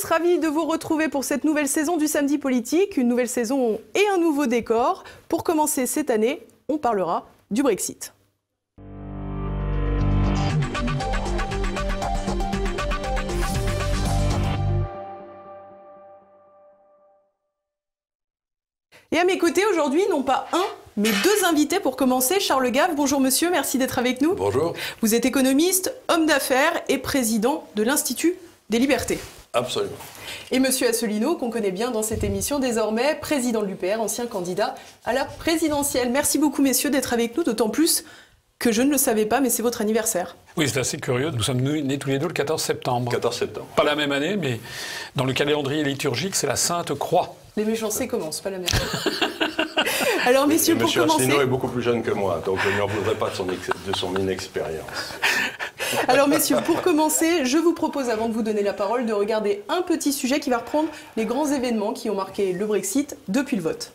Tous, ravi de vous retrouver pour cette nouvelle saison du Samedi Politique, une nouvelle saison et un nouveau décor. Pour commencer cette année, on parlera du Brexit. Et à mes côtés aujourd'hui, non pas un, mais deux invités pour commencer. Charles Gave, bonjour monsieur, merci d'être avec nous. Bonjour. Vous êtes économiste, homme d'affaires et président de l'Institut des libertés. Absolument. Et monsieur Asselineau, qu'on connaît bien dans cette émission désormais, président de l'UPR, ancien candidat à la présidentielle. Merci beaucoup messieurs d'être avec nous, d'autant plus que je ne le savais pas, mais c'est votre anniversaire. Oui, c'est assez curieux. Nous sommes nés tous les deux le 14 septembre. 14 septembre. Pas la même année, mais dans le calendrier liturgique, c'est la Sainte Croix. Les méchancés commencent, pas la même. Alors, messieurs, pour Monsieur commencer. Asselineau est beaucoup plus jeune que moi, donc je ne lui en voudrais pas de son, ex- de son inexpérience. Alors, messieurs, pour commencer, je vous propose, avant de vous donner la parole, de regarder un petit sujet qui va reprendre les grands événements qui ont marqué le Brexit depuis le vote.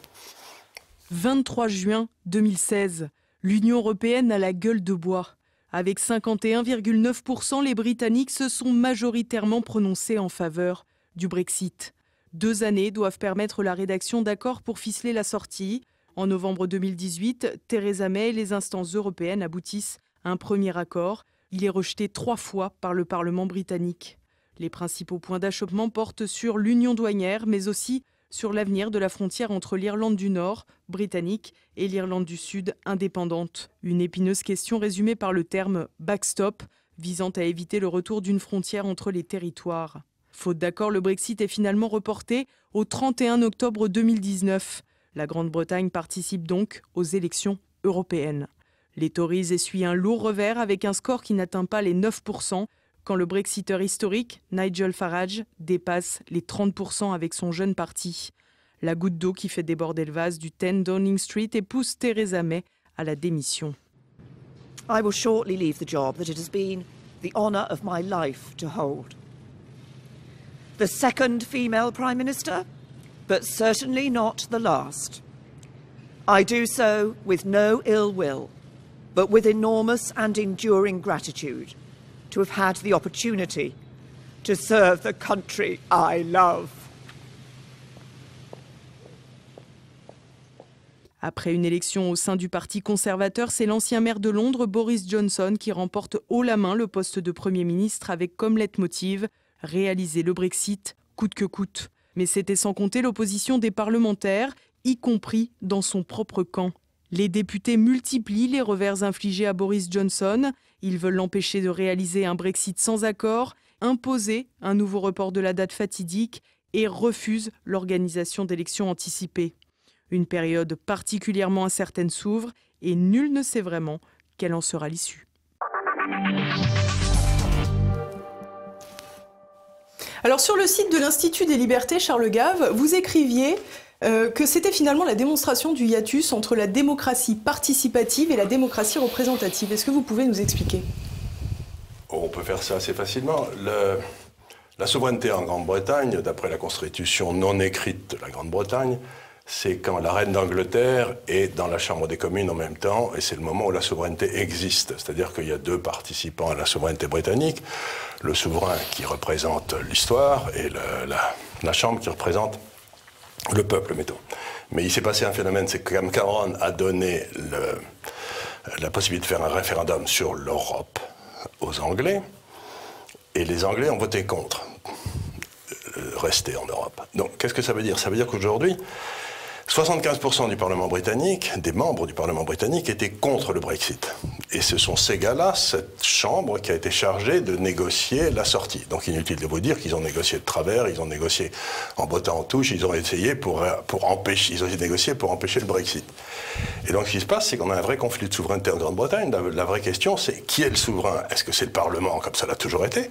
23 juin 2016, l'Union européenne a la gueule de bois. Avec 51,9%, les Britanniques se sont majoritairement prononcés en faveur du Brexit. Deux années doivent permettre la rédaction d'accords pour ficeler la sortie. En novembre 2018, Theresa May et les instances européennes aboutissent à un premier accord. Il est rejeté trois fois par le Parlement britannique. Les principaux points d'achoppement portent sur l'union douanière, mais aussi sur l'avenir de la frontière entre l'Irlande du Nord, britannique, et l'Irlande du Sud, indépendante. Une épineuse question résumée par le terme backstop, visant à éviter le retour d'une frontière entre les territoires. Faute d'accord, le Brexit est finalement reporté au 31 octobre 2019. La Grande-Bretagne participe donc aux élections européennes. Les Tories essuient un lourd revers avec un score qui n'atteint pas les 9%, quand le Brexiteur historique, Nigel Farage, dépasse les 30% avec son jeune parti. La goutte d'eau qui fait déborder le vase du 10 Downing Street et pousse Theresa May à la démission. I will shortly leave the job that it has been the honour of my life to hold. The second female Prime Minister, but certainly not the last. I do so with no ill will, but with enormous and enduring gratitude to have had the opportunity to serve the country I love. Après une élection au sein du Parti conservateur, c'est l'ancien maire de Londres, Boris Johnson, qui remporte haut la main le poste de Premier ministre avec comme leitmotiv réaliser le Brexit coûte que coûte. Mais c'était sans compter l'opposition des parlementaires, y compris dans son propre camp. Les députés multiplient les revers infligés à Boris Johnson. Ils veulent l'empêcher de réaliser un Brexit sans accord, imposer un nouveau report de la date fatidique et refusent l'organisation d'élections anticipées. Une période particulièrement incertaine s'ouvre et nul ne sait vraiment quelle en sera l'issue. Alors sur le site de l'Institut des libertés Charles Gave, vous écriviez euh, que c'était finalement la démonstration du hiatus entre la démocratie participative et la démocratie représentative. Est-ce que vous pouvez nous expliquer? On peut faire ça assez facilement. Le- la souveraineté en Grande-Bretagne, d'après la constitution non écrite de la Grande-Bretagne, c'est quand la reine d'Angleterre est dans la Chambre des communes en même temps, et c'est le moment où la souveraineté existe. C'est-à-dire qu'il y a deux participants à la souveraineté britannique, le souverain qui représente l'histoire et la Chambre qui représente le peuple, mettons. Mais il s'est passé un phénomène, c'est que Cam Cameron a donné la possibilité de faire un référendum sur l'Europe aux Anglais, et les Anglais ont voté contre euh, rester en Europe. Donc, qu'est-ce que ça veut dire? Ça veut dire qu'aujourd'hui, 75% du Parlement britannique, des membres du Parlement britannique, étaient contre le Brexit. Et ce sont ces gars-là, cette Chambre, qui a été chargée de négocier la sortie. Donc inutile de vous dire qu'ils ont négocié de travers, ils ont négocié en bottant en touche, ils ont essayé pour, pour empêcher, ils ont négocier pour empêcher le Brexit. Et donc ce qui se passe, c'est qu'on a un vrai conflit de souveraineté en Grande-Bretagne. La, la vraie question, c'est qui est le souverain? Est-ce que c'est le Parlement, comme ça l'a toujours été?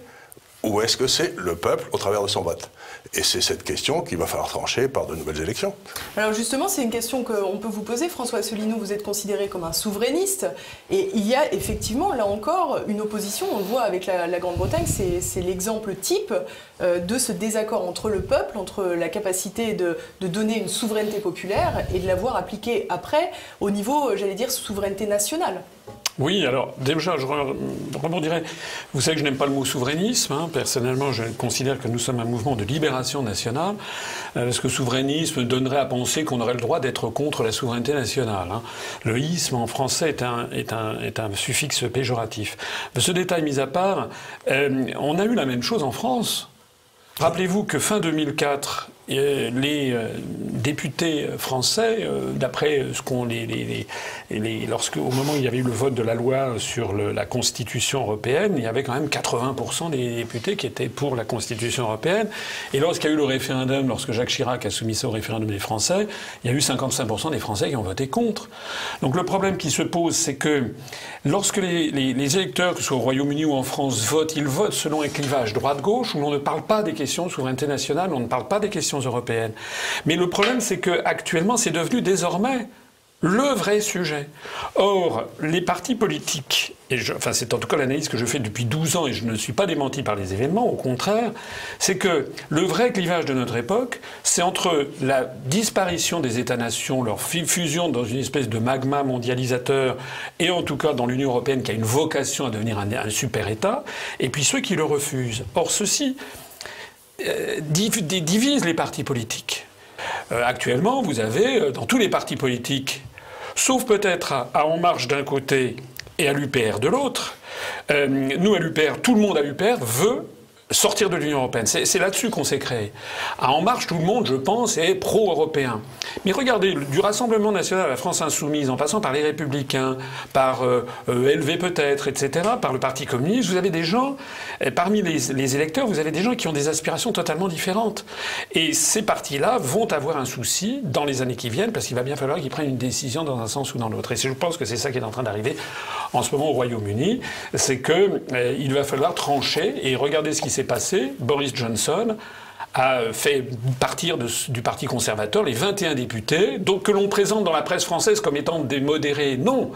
Ou est-ce que c'est le peuple au travers de son vote? Et c'est cette question qu'il va falloir trancher par de nouvelles élections. Alors justement, c'est une question qu'on peut vous poser. François Asselineau, vous êtes considéré comme un souverainiste. Et il y a effectivement, là encore, une opposition. On le voit avec la, Grande-Bretagne, c'est l'exemple type euh, de ce désaccord entre le peuple, entre la capacité de, de donner une souveraineté populaire et de l'avoir appliquée après au niveau, j'allais dire, souveraineté nationale. Oui, alors déjà, je rebondirais. Vous savez que je n'aime pas le mot souverainisme. Hein. Personnellement, je considère que nous sommes un mouvement de libération nationale, euh, parce que souverainisme donnerait à penser qu'on aurait le droit d'être contre la souveraineté nationale. Hein? Le isme en français est un, est un, est un suffixe péjoratif. Ce détail mis à part, euh, on a eu la même chose en France. Rappelez-vous que fin 2004, les euh, députés français, euh, d'après ce qu'on les, les, au moment où il y avait eu le vote de la loi sur la Constitution européenne, il y avait quand même 80% des députés qui étaient pour la Constitution européenne. Et lorsqu'il y a eu le référendum, lorsque Jacques Chirac a soumis ça au référendum des Français, il y a eu 55% des Français qui ont voté contre. Donc le problème qui se pose, c'est que lorsque les, électeurs, que ce soit au Royaume-Uni ou en France, votent, ils votent selon un clivage droite-gauche où l'on ne parle pas des questions de souveraineté nationale, on ne parle pas des questions européennes. Mais le problème, c'est qu'actuellement, c'est devenu désormais le vrai sujet. Or, les partis politiques, et enfin c'est en tout cas l'analyse que je fais depuis 12 ans et je ne suis pas démenti par les événements, au contraire, c'est que le vrai clivage de notre époque, c'est entre la disparition des États-nations, leur fusion dans une espèce de magma mondialisateur, et en tout cas dans l'Union européenne qui a une vocation à devenir un, super-État, et puis ceux qui le refusent. Or, ceci divise les partis politiques. Euh, actuellement, vous avez euh, dans tous les partis politiques, sauf peut-être à, En Marche d'un côté et à l'UPR de l'autre, nous à l'UPR, tout le monde à l'UPR veut sortir de l'Union européenne. C'est là-dessus qu'on s'est créé. En Marche, tout le monde, je pense, est pro-européen. Mais regardez, du Rassemblement national à la France insoumise, en passant par les Républicains, par euh, euh, peut-être, etc., par le Parti communiste, vous avez des gens, parmi les, électeurs, vous avez des gens qui ont des aspirations totalement différentes. Et ces partis-là vont avoir un souci dans les années qui viennent, parce qu'il va bien falloir qu'ils prennent une décision dans un sens ou dans l'autre. Et je pense que c'est ça qui est en train d'arriver en ce moment au Royaume-Uni, c'est qu'il euh, va falloir trancher et regarder ce qui s'est passé. Boris Johnson a fait partir du Parti conservateur les 21 députés, donc que l'on présente dans la presse française comme étant des modérés. Non,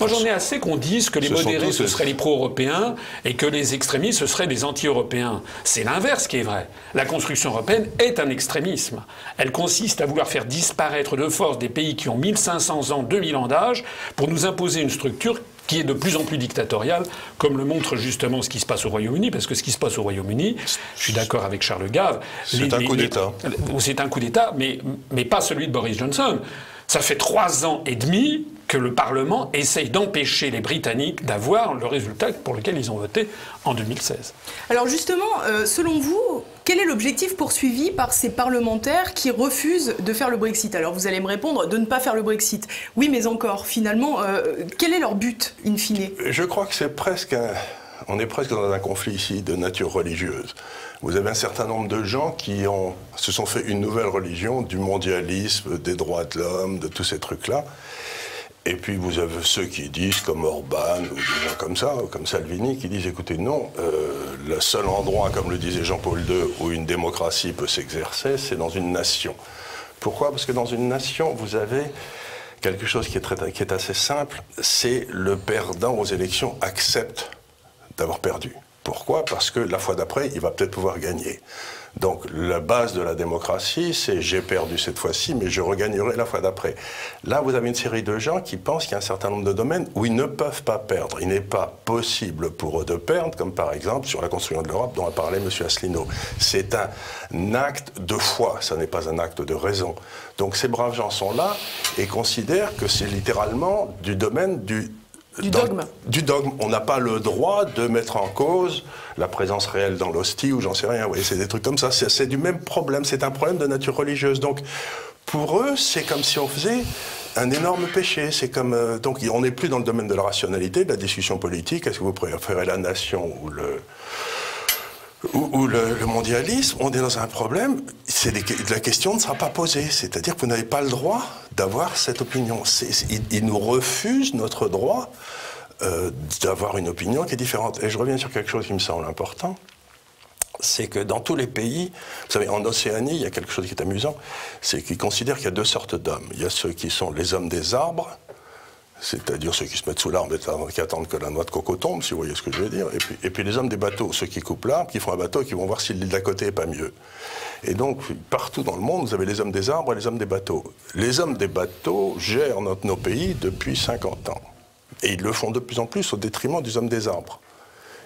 moi, j'en ai assez qu'on dise que les modérés, ce seraient les pro-européens et que les extrémistes, ce seraient les anti-européens. C'est l'inverse qui est vrai. La construction européenne est un extrémisme. Elle consiste à vouloir faire disparaître de force des pays qui ont 1500 ans, 2000 ans d'âge pour nous imposer une structure qui est de plus en plus dictatoriale, comme le montre justement ce qui se passe au Royaume-Uni, parce que ce qui se passe au Royaume-Uni, je suis d'accord avec Charles Gave. C'est un coup d'État. C'est un coup d'État, mais, mais pas celui de Boris Johnson. Ça fait trois ans et demi que le Parlement essaye d'empêcher les Britanniques d'avoir le résultat pour lequel ils ont voté en 2016. Alors justement, euh, selon vous, quel est l'objectif poursuivi par ces parlementaires qui refusent de faire le Brexit? Alors vous allez me répondre de ne pas faire le Brexit. Oui, mais encore, finalement, euh, quel est leur but, in fine? Je crois que c'est presque On est presque dans un conflit ici de nature religieuse. Vous avez un certain nombre de gens qui ont, se sont fait une nouvelle religion du mondialisme, des droits de l'homme, de tous ces trucs-là. Et puis vous avez ceux qui disent, comme Orban ou des gens comme ça, comme Salvini, qui disent écoutez, non, euh, le seul endroit, comme le disait Jean-Paul II, où une démocratie peut s'exercer, c'est dans une nation. Pourquoi? Parce que dans une nation, vous avez quelque chose qui est, très, qui est assez simple c'est le perdant aux élections accepte d'avoir perdu. Pourquoi? Parce que la fois d'après, il va peut-être pouvoir gagner. Donc la base de la démocratie, c'est j'ai perdu cette fois-ci, mais je regagnerai la fois d'après. Là, vous avez une série de gens qui pensent qu'il y a un certain nombre de domaines où ils ne peuvent pas perdre. Il n'est pas possible pour eux de perdre, comme par exemple sur la construction de l'Europe dont a parlé M. Asselineau. C'est un acte de foi, ça n'est pas un acte de raison. Donc ces braves gens sont là et considèrent que c'est littéralement du domaine du du dogme. du dogme. On n'a pas le droit de mettre en cause la présence réelle dans l'hostie ou j'en sais rien. Oui, c'est des trucs comme ça. C'est du même problème. C'est un problème de nature religieuse. Donc, pour eux, c'est comme si on faisait un énorme péché. C'est comme euh, donc on n'est plus dans le domaine de la rationalité, de la discussion politique. Est-ce que vous préférez la nation ou le ou, le, mondialisme, on est dans un problème, c'est la question ne sera pas posée. C'est-à-dire que vous n'avez pas le droit d'avoir cette opinion. ils, nous refusent notre droit euh, d'avoir une opinion qui est différente. Et je reviens sur quelque chose qui me semble important. C'est que dans tous les pays, vous savez, en Océanie, il y a quelque chose qui est amusant, c'est qu'ils considèrent qu'il y a deux sortes d'hommes. Il y a ceux qui sont les hommes des arbres, c'est-à-dire ceux qui se mettent sous l'arbre et qui attendent que la noix de coco tombe, si vous voyez ce que je veux dire. Et puis, les hommes des bateaux, ceux qui coupent l'arbre, qui font un bateau et qui vont voir si l'île d'à côté est pas mieux. Et donc, partout dans le monde, vous avez les hommes des arbres et les hommes des bateaux. Les hommes des bateaux gèrent notre, nos pays depuis 50 ans. Et ils le font de plus en plus au détriment des hommes des arbres.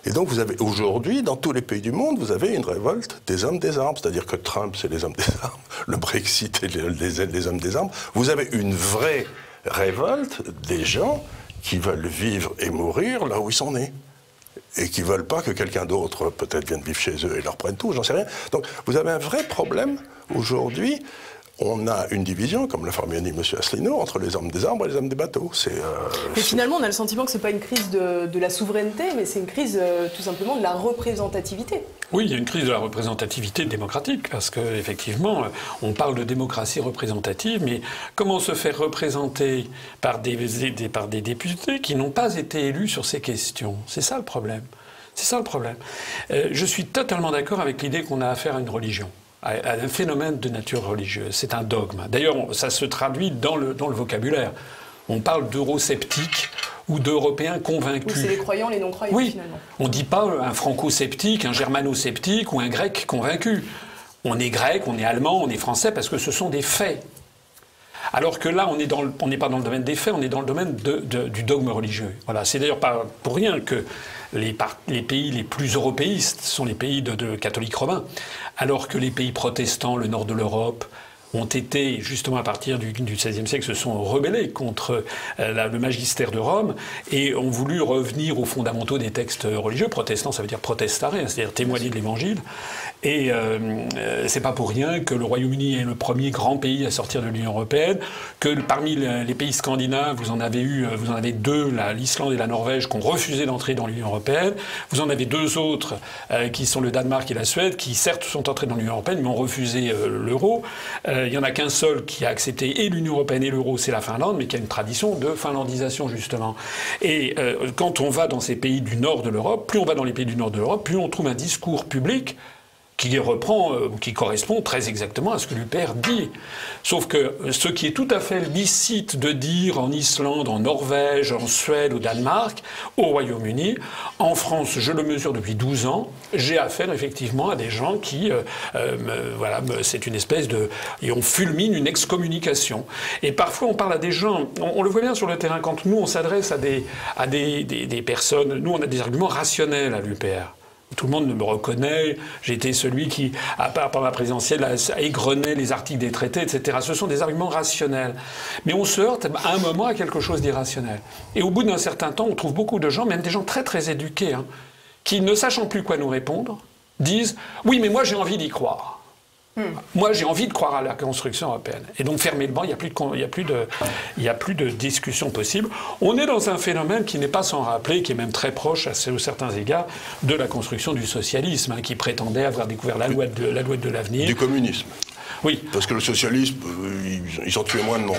Et donc, vous avez aujourd'hui, dans tous les pays du monde, vous avez une révolte des hommes des arbres. C'est-à-dire que Trump, c'est les hommes des arbres, le Brexit, c'est les, les, hommes des arbres. Vous avez une vraie révolte des gens qui veulent vivre et mourir là où ils sont nés et qui veulent pas que quelqu'un d'autre peut-être vienne vivre chez eux et leur prenne tout, j'en sais rien. Donc vous avez un vrai problème aujourd'hui on a une division, comme l'a formulé M. Asselineau, entre les hommes des arbres et les hommes des bateaux. C'est, euh, finalement, on a le sentiment que ce n'est pas une crise de, la souveraineté, mais c'est une crise euh, tout simplement de la représentativité. Oui, il y a une crise de la représentativité démocratique, parce qu'effectivement, on parle de démocratie représentative, mais comment se faire représenter par des, par des députés qui n'ont pas été élus sur ces questions? C'est ça le problème. C'est ça le problème. Euh, je suis totalement d'accord avec l'idée qu'on a affaire à une religion à, un phénomène de nature religieuse. C'est un dogme. D'ailleurs, ça se traduit dans le, dans le vocabulaire. On parle d'eurosceptiques ou d'Européens convaincus. c'est les croyants, les non-croyants, oui. finalement. On ne dit pas un franco-sceptique, un germano-sceptique ou un grec convaincu. On est grec, on est allemand, on est français parce que ce sont des faits. Alors que là, on n'est pas dans le domaine des faits, on est dans le domaine du dogme religieux. Voilà, c'est d'ailleurs pas pour rien que les, pays les plus européistes sont les pays de catholiques romains. Alors que les pays protestants, le nord de l'Europe, ont été, justement à partir du, XVIe siècle, se sont rebellés contre euh, le magistère de Rome et ont voulu revenir aux fondamentaux des textes religieux. Protestants, ça veut dire protestare, c'est-à-dire témoigner de l'Évangile. Et euh, euh, c'est pas pour rien que le Royaume-Uni est le premier grand pays à sortir de l'Union européenne, que parmi les pays scandinaves, vous en avez eu, vous en avez deux, l'Islande et la Norvège, qui ont refusé d'entrer dans l'Union européenne. Vous en avez deux autres, qui sont le Danemark et la Suède, qui certes sont entrés dans l'Union européenne, mais ont refusé l'euro. Il n'y en a qu'un seul qui a accepté et l'Union européenne et l'euro, c'est la Finlande, mais qui a une tradition de finlandisation, justement. Et euh, quand on va dans ces pays du nord de l'Europe, plus on va dans les pays du nord de l'Europe, plus on trouve un discours public qui reprend, euh, qui correspond très exactement à ce que l'UPR dit. Sauf que ce qui est tout à fait licite de dire en Islande, en Norvège, en Suède, au Danemark, au Royaume-Uni, en France, je le mesure depuis 12 ans, j'ai affaire effectivement à des gens qui, euh, euh, voilà, c'est une espèce de, et on fulmine une excommunication. Et parfois on parle à des gens, on, le voit bien sur le terrain quand nous on s'adresse à des, à des, des personnes, nous on a des arguments rationnels à l'UPR. Tout le monde me reconnaît. J'ai été celui qui, à part par ma présidentielle, a égrené les articles des traités, etc. Ce sont des arguments rationnels. Mais on se heurte à un moment à quelque chose d'irrationnel. Et au bout d'un certain temps, on trouve beaucoup de gens, même des gens très très éduqués, hein, qui, ne sachant plus quoi nous répondre, disent Oui, mais moi j'ai envie d'y croire. Hmm. Moi, j'ai envie de croire à la construction européenne. Et donc, fermer le banc, il n'y a, plus de, a, plus de, il a plus de discussion possible. On est dans un phénomène qui n'est pas sans rappeler, qui est même très proche, à certains égards, de la construction du socialisme, hein, qui prétendait avoir découvert la loi de, la loi de l'avenir. Du communisme. Oui. Parce que le socialisme, euh, ils, ont tué moins de monde.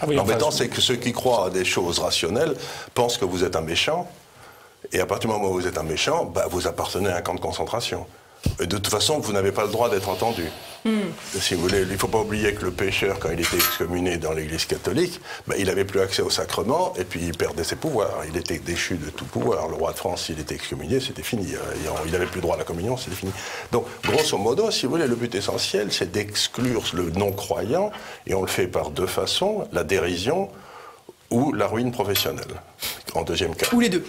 Ah L'embêtant, c'est que ceux qui croient à des choses rationnelles pensent que vous êtes un méchant. Et à partir du moment où vous êtes un méchant, bah, vous appartenez à un camp de concentration. De toute façon, vous n'avez pas le droit d'être entendu. Hmm. Si vous voulez, il ne faut pas oublier que le pécheur, quand il était excommuné dans l'Église catholique, ben, il n'avait plus accès au sacrement et puis il perdait ses pouvoirs. Il était déchu de tout pouvoir. Le roi de France, s'il était excommunié, c'était fini. Euh, il n'avait plus droit à la communion, c'était fini. Donc, grosso modo, si vous voulez, le but essentiel, c'est d'exclure le non-croyant et on le fait par deux façons la dérision ou la ruine professionnelle, en deuxième cas. Ou les deux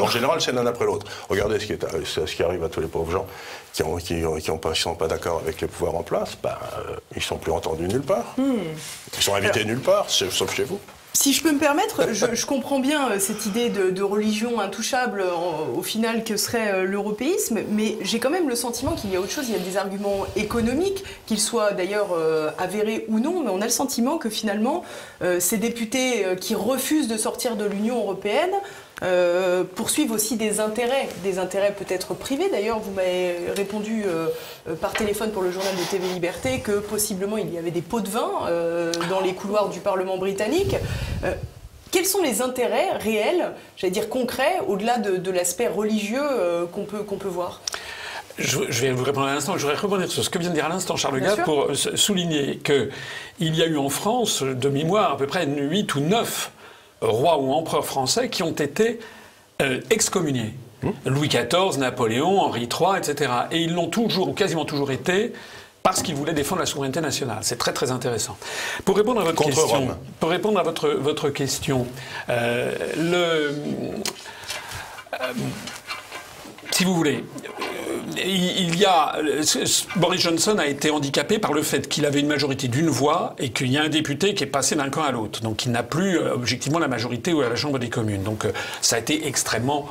en général, c'est l'un après l'autre. Regardez ce qui, est, ce qui, arrive à tous les pauvres gens qui ne qui, ont pas, sont pas d'accord avec les pouvoirs en place. Ben, euh, ils ne sont plus entendus nulle part. Hmm. Ils sont invités nulle part, sauf chez vous. Si je peux me permettre, je, comprends bien euh, cette idée de, religion intouchable au final que serait euh, l'européisme, mais j'ai quand même le sentiment qu'il y a autre chose, il y a des arguments économiques, qu'ils soient d'ailleurs avérés ou non, mais on a le sentiment que finalement, ces députés qui refusent de sortir de l'Union européenne euh, poursuivent aussi des intérêts, des intérêts peut-être privés. D'ailleurs, vous m'avez répondu euh, euh, par téléphone pour le journal de TV Liberté que possiblement il y avait des pots de vin dans les couloirs du Parlement britannique. quels sont les intérêts réels, j'allais dire concrets, au-delà de, l'aspect religieux qu'on peut, qu'on peut voir? Je, vais vous répondre à l'instant. Je voudrais rebondir sur ce que vient de dire à l'instant Charles Gall pour souligner qu'il y a eu en France, de mémoire, à peu près 8 ou 9 rois ou empereurs français qui ont été euh, excommuniés. Mmh. Louis XIV, Napoléon, Henri III, etc. Et ils l'ont toujours, ou quasiment toujours été, parce qu'il voulait défendre la souveraineté nationale. C'est très très intéressant. Pour répondre à votre question, pour répondre à votre votre question, euh, le euh, si vous voulez, il y a Boris Johnson a été handicapé par le fait qu'il avait une majorité d'une voix et qu'il y a un député qui est passé d'un camp à l'autre. Donc il n'a plus objectivement la majorité à la Chambre des communes. Donc ça a été extrêmement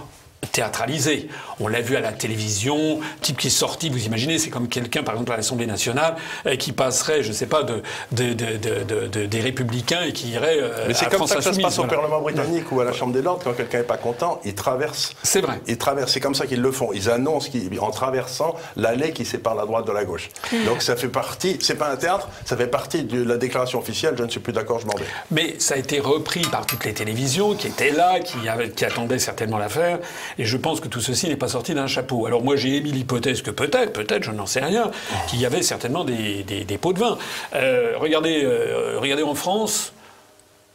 théâtralisé. On l'a vu à la télévision, type qui est sorti, vous imaginez, c'est comme quelqu'un, par exemple, à l'Assemblée nationale, euh, qui passerait, je ne sais pas, de, des républicains et qui irait. Euh, Mais c'est comme ça que ça se passe au Parlement britannique ou à la Chambre des Lords, quand quelqu'un n'est pas content, il traverse. C'est vrai. Il traverse, c'est comme ça qu'ils le font. Ils annoncent en traversant l'allée qui sépare la droite de la gauche. Hmm. Donc ça fait partie, c'est pas un théâtre, ça fait partie de la déclaration officielle, je ne suis plus d'accord, je m'en vais. Mais ça a été repris par toutes les télévisions qui étaient là, qui, avaient, qui attendaient certainement l'affaire. Et je pense que tout ceci n'est pas sorti d'un chapeau. Alors moi j'ai émis l'hypothèse que peut-être, peut-être, je n'en sais rien, qu'il y avait certainement des, pots de vin. Euh, regardez, euh, regardez en France,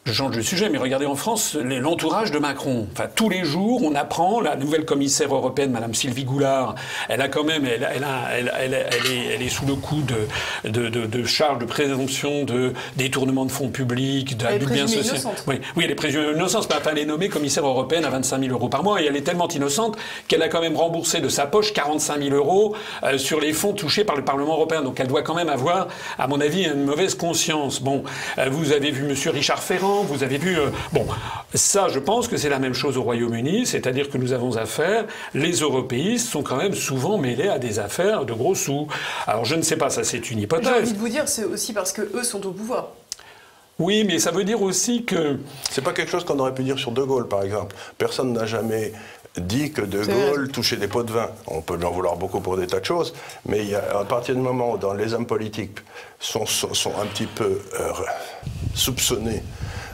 je change de sujet, mais regardez en France l'entourage de Macron. Enfin, tous les jours, on apprend, la nouvelle commissaire européenne, Madame Sylvie Goulard, elle a quand même, elle, elle, elle, est, est, sous le coup de, de, de, de charges de présomption de détournement de fonds publics, d'abus de biens sociaux. Oui, oui, elle est présumée innocente, mais enfin, elle est nommée commissaire européenne à 25 000 euros par mois, et elle est tellement innocente qu'elle a quand même remboursé de sa poche 45 000 euros euh, sur les fonds touchés par le Parlement européen. Donc elle doit quand même avoir, à mon avis, une mauvaise conscience. Bon, euh, vous avez vu Monsieur Richard Ferrand, vous avez vu. Euh, bon, ça, je pense que c'est la même chose au Royaume-Uni, c'est-à-dire que nous avons affaire. Les européistes sont quand même souvent mêlés à des affaires de gros sous. Alors, je ne sais pas, ça, c'est une hypothèse. J'ai envie de vous dire, c'est aussi parce que eux sont au pouvoir. Oui, mais ça veut dire aussi que. C'est pas quelque chose qu'on aurait pu dire sur De Gaulle, par exemple. Personne n'a jamais dit que De Gaulle touchait des pots de vin. On peut lui en vouloir beaucoup pour des tas de choses, mais il y a, à partir du moment où les hommes politiques sont, sont, un petit peu euh, soupçonnés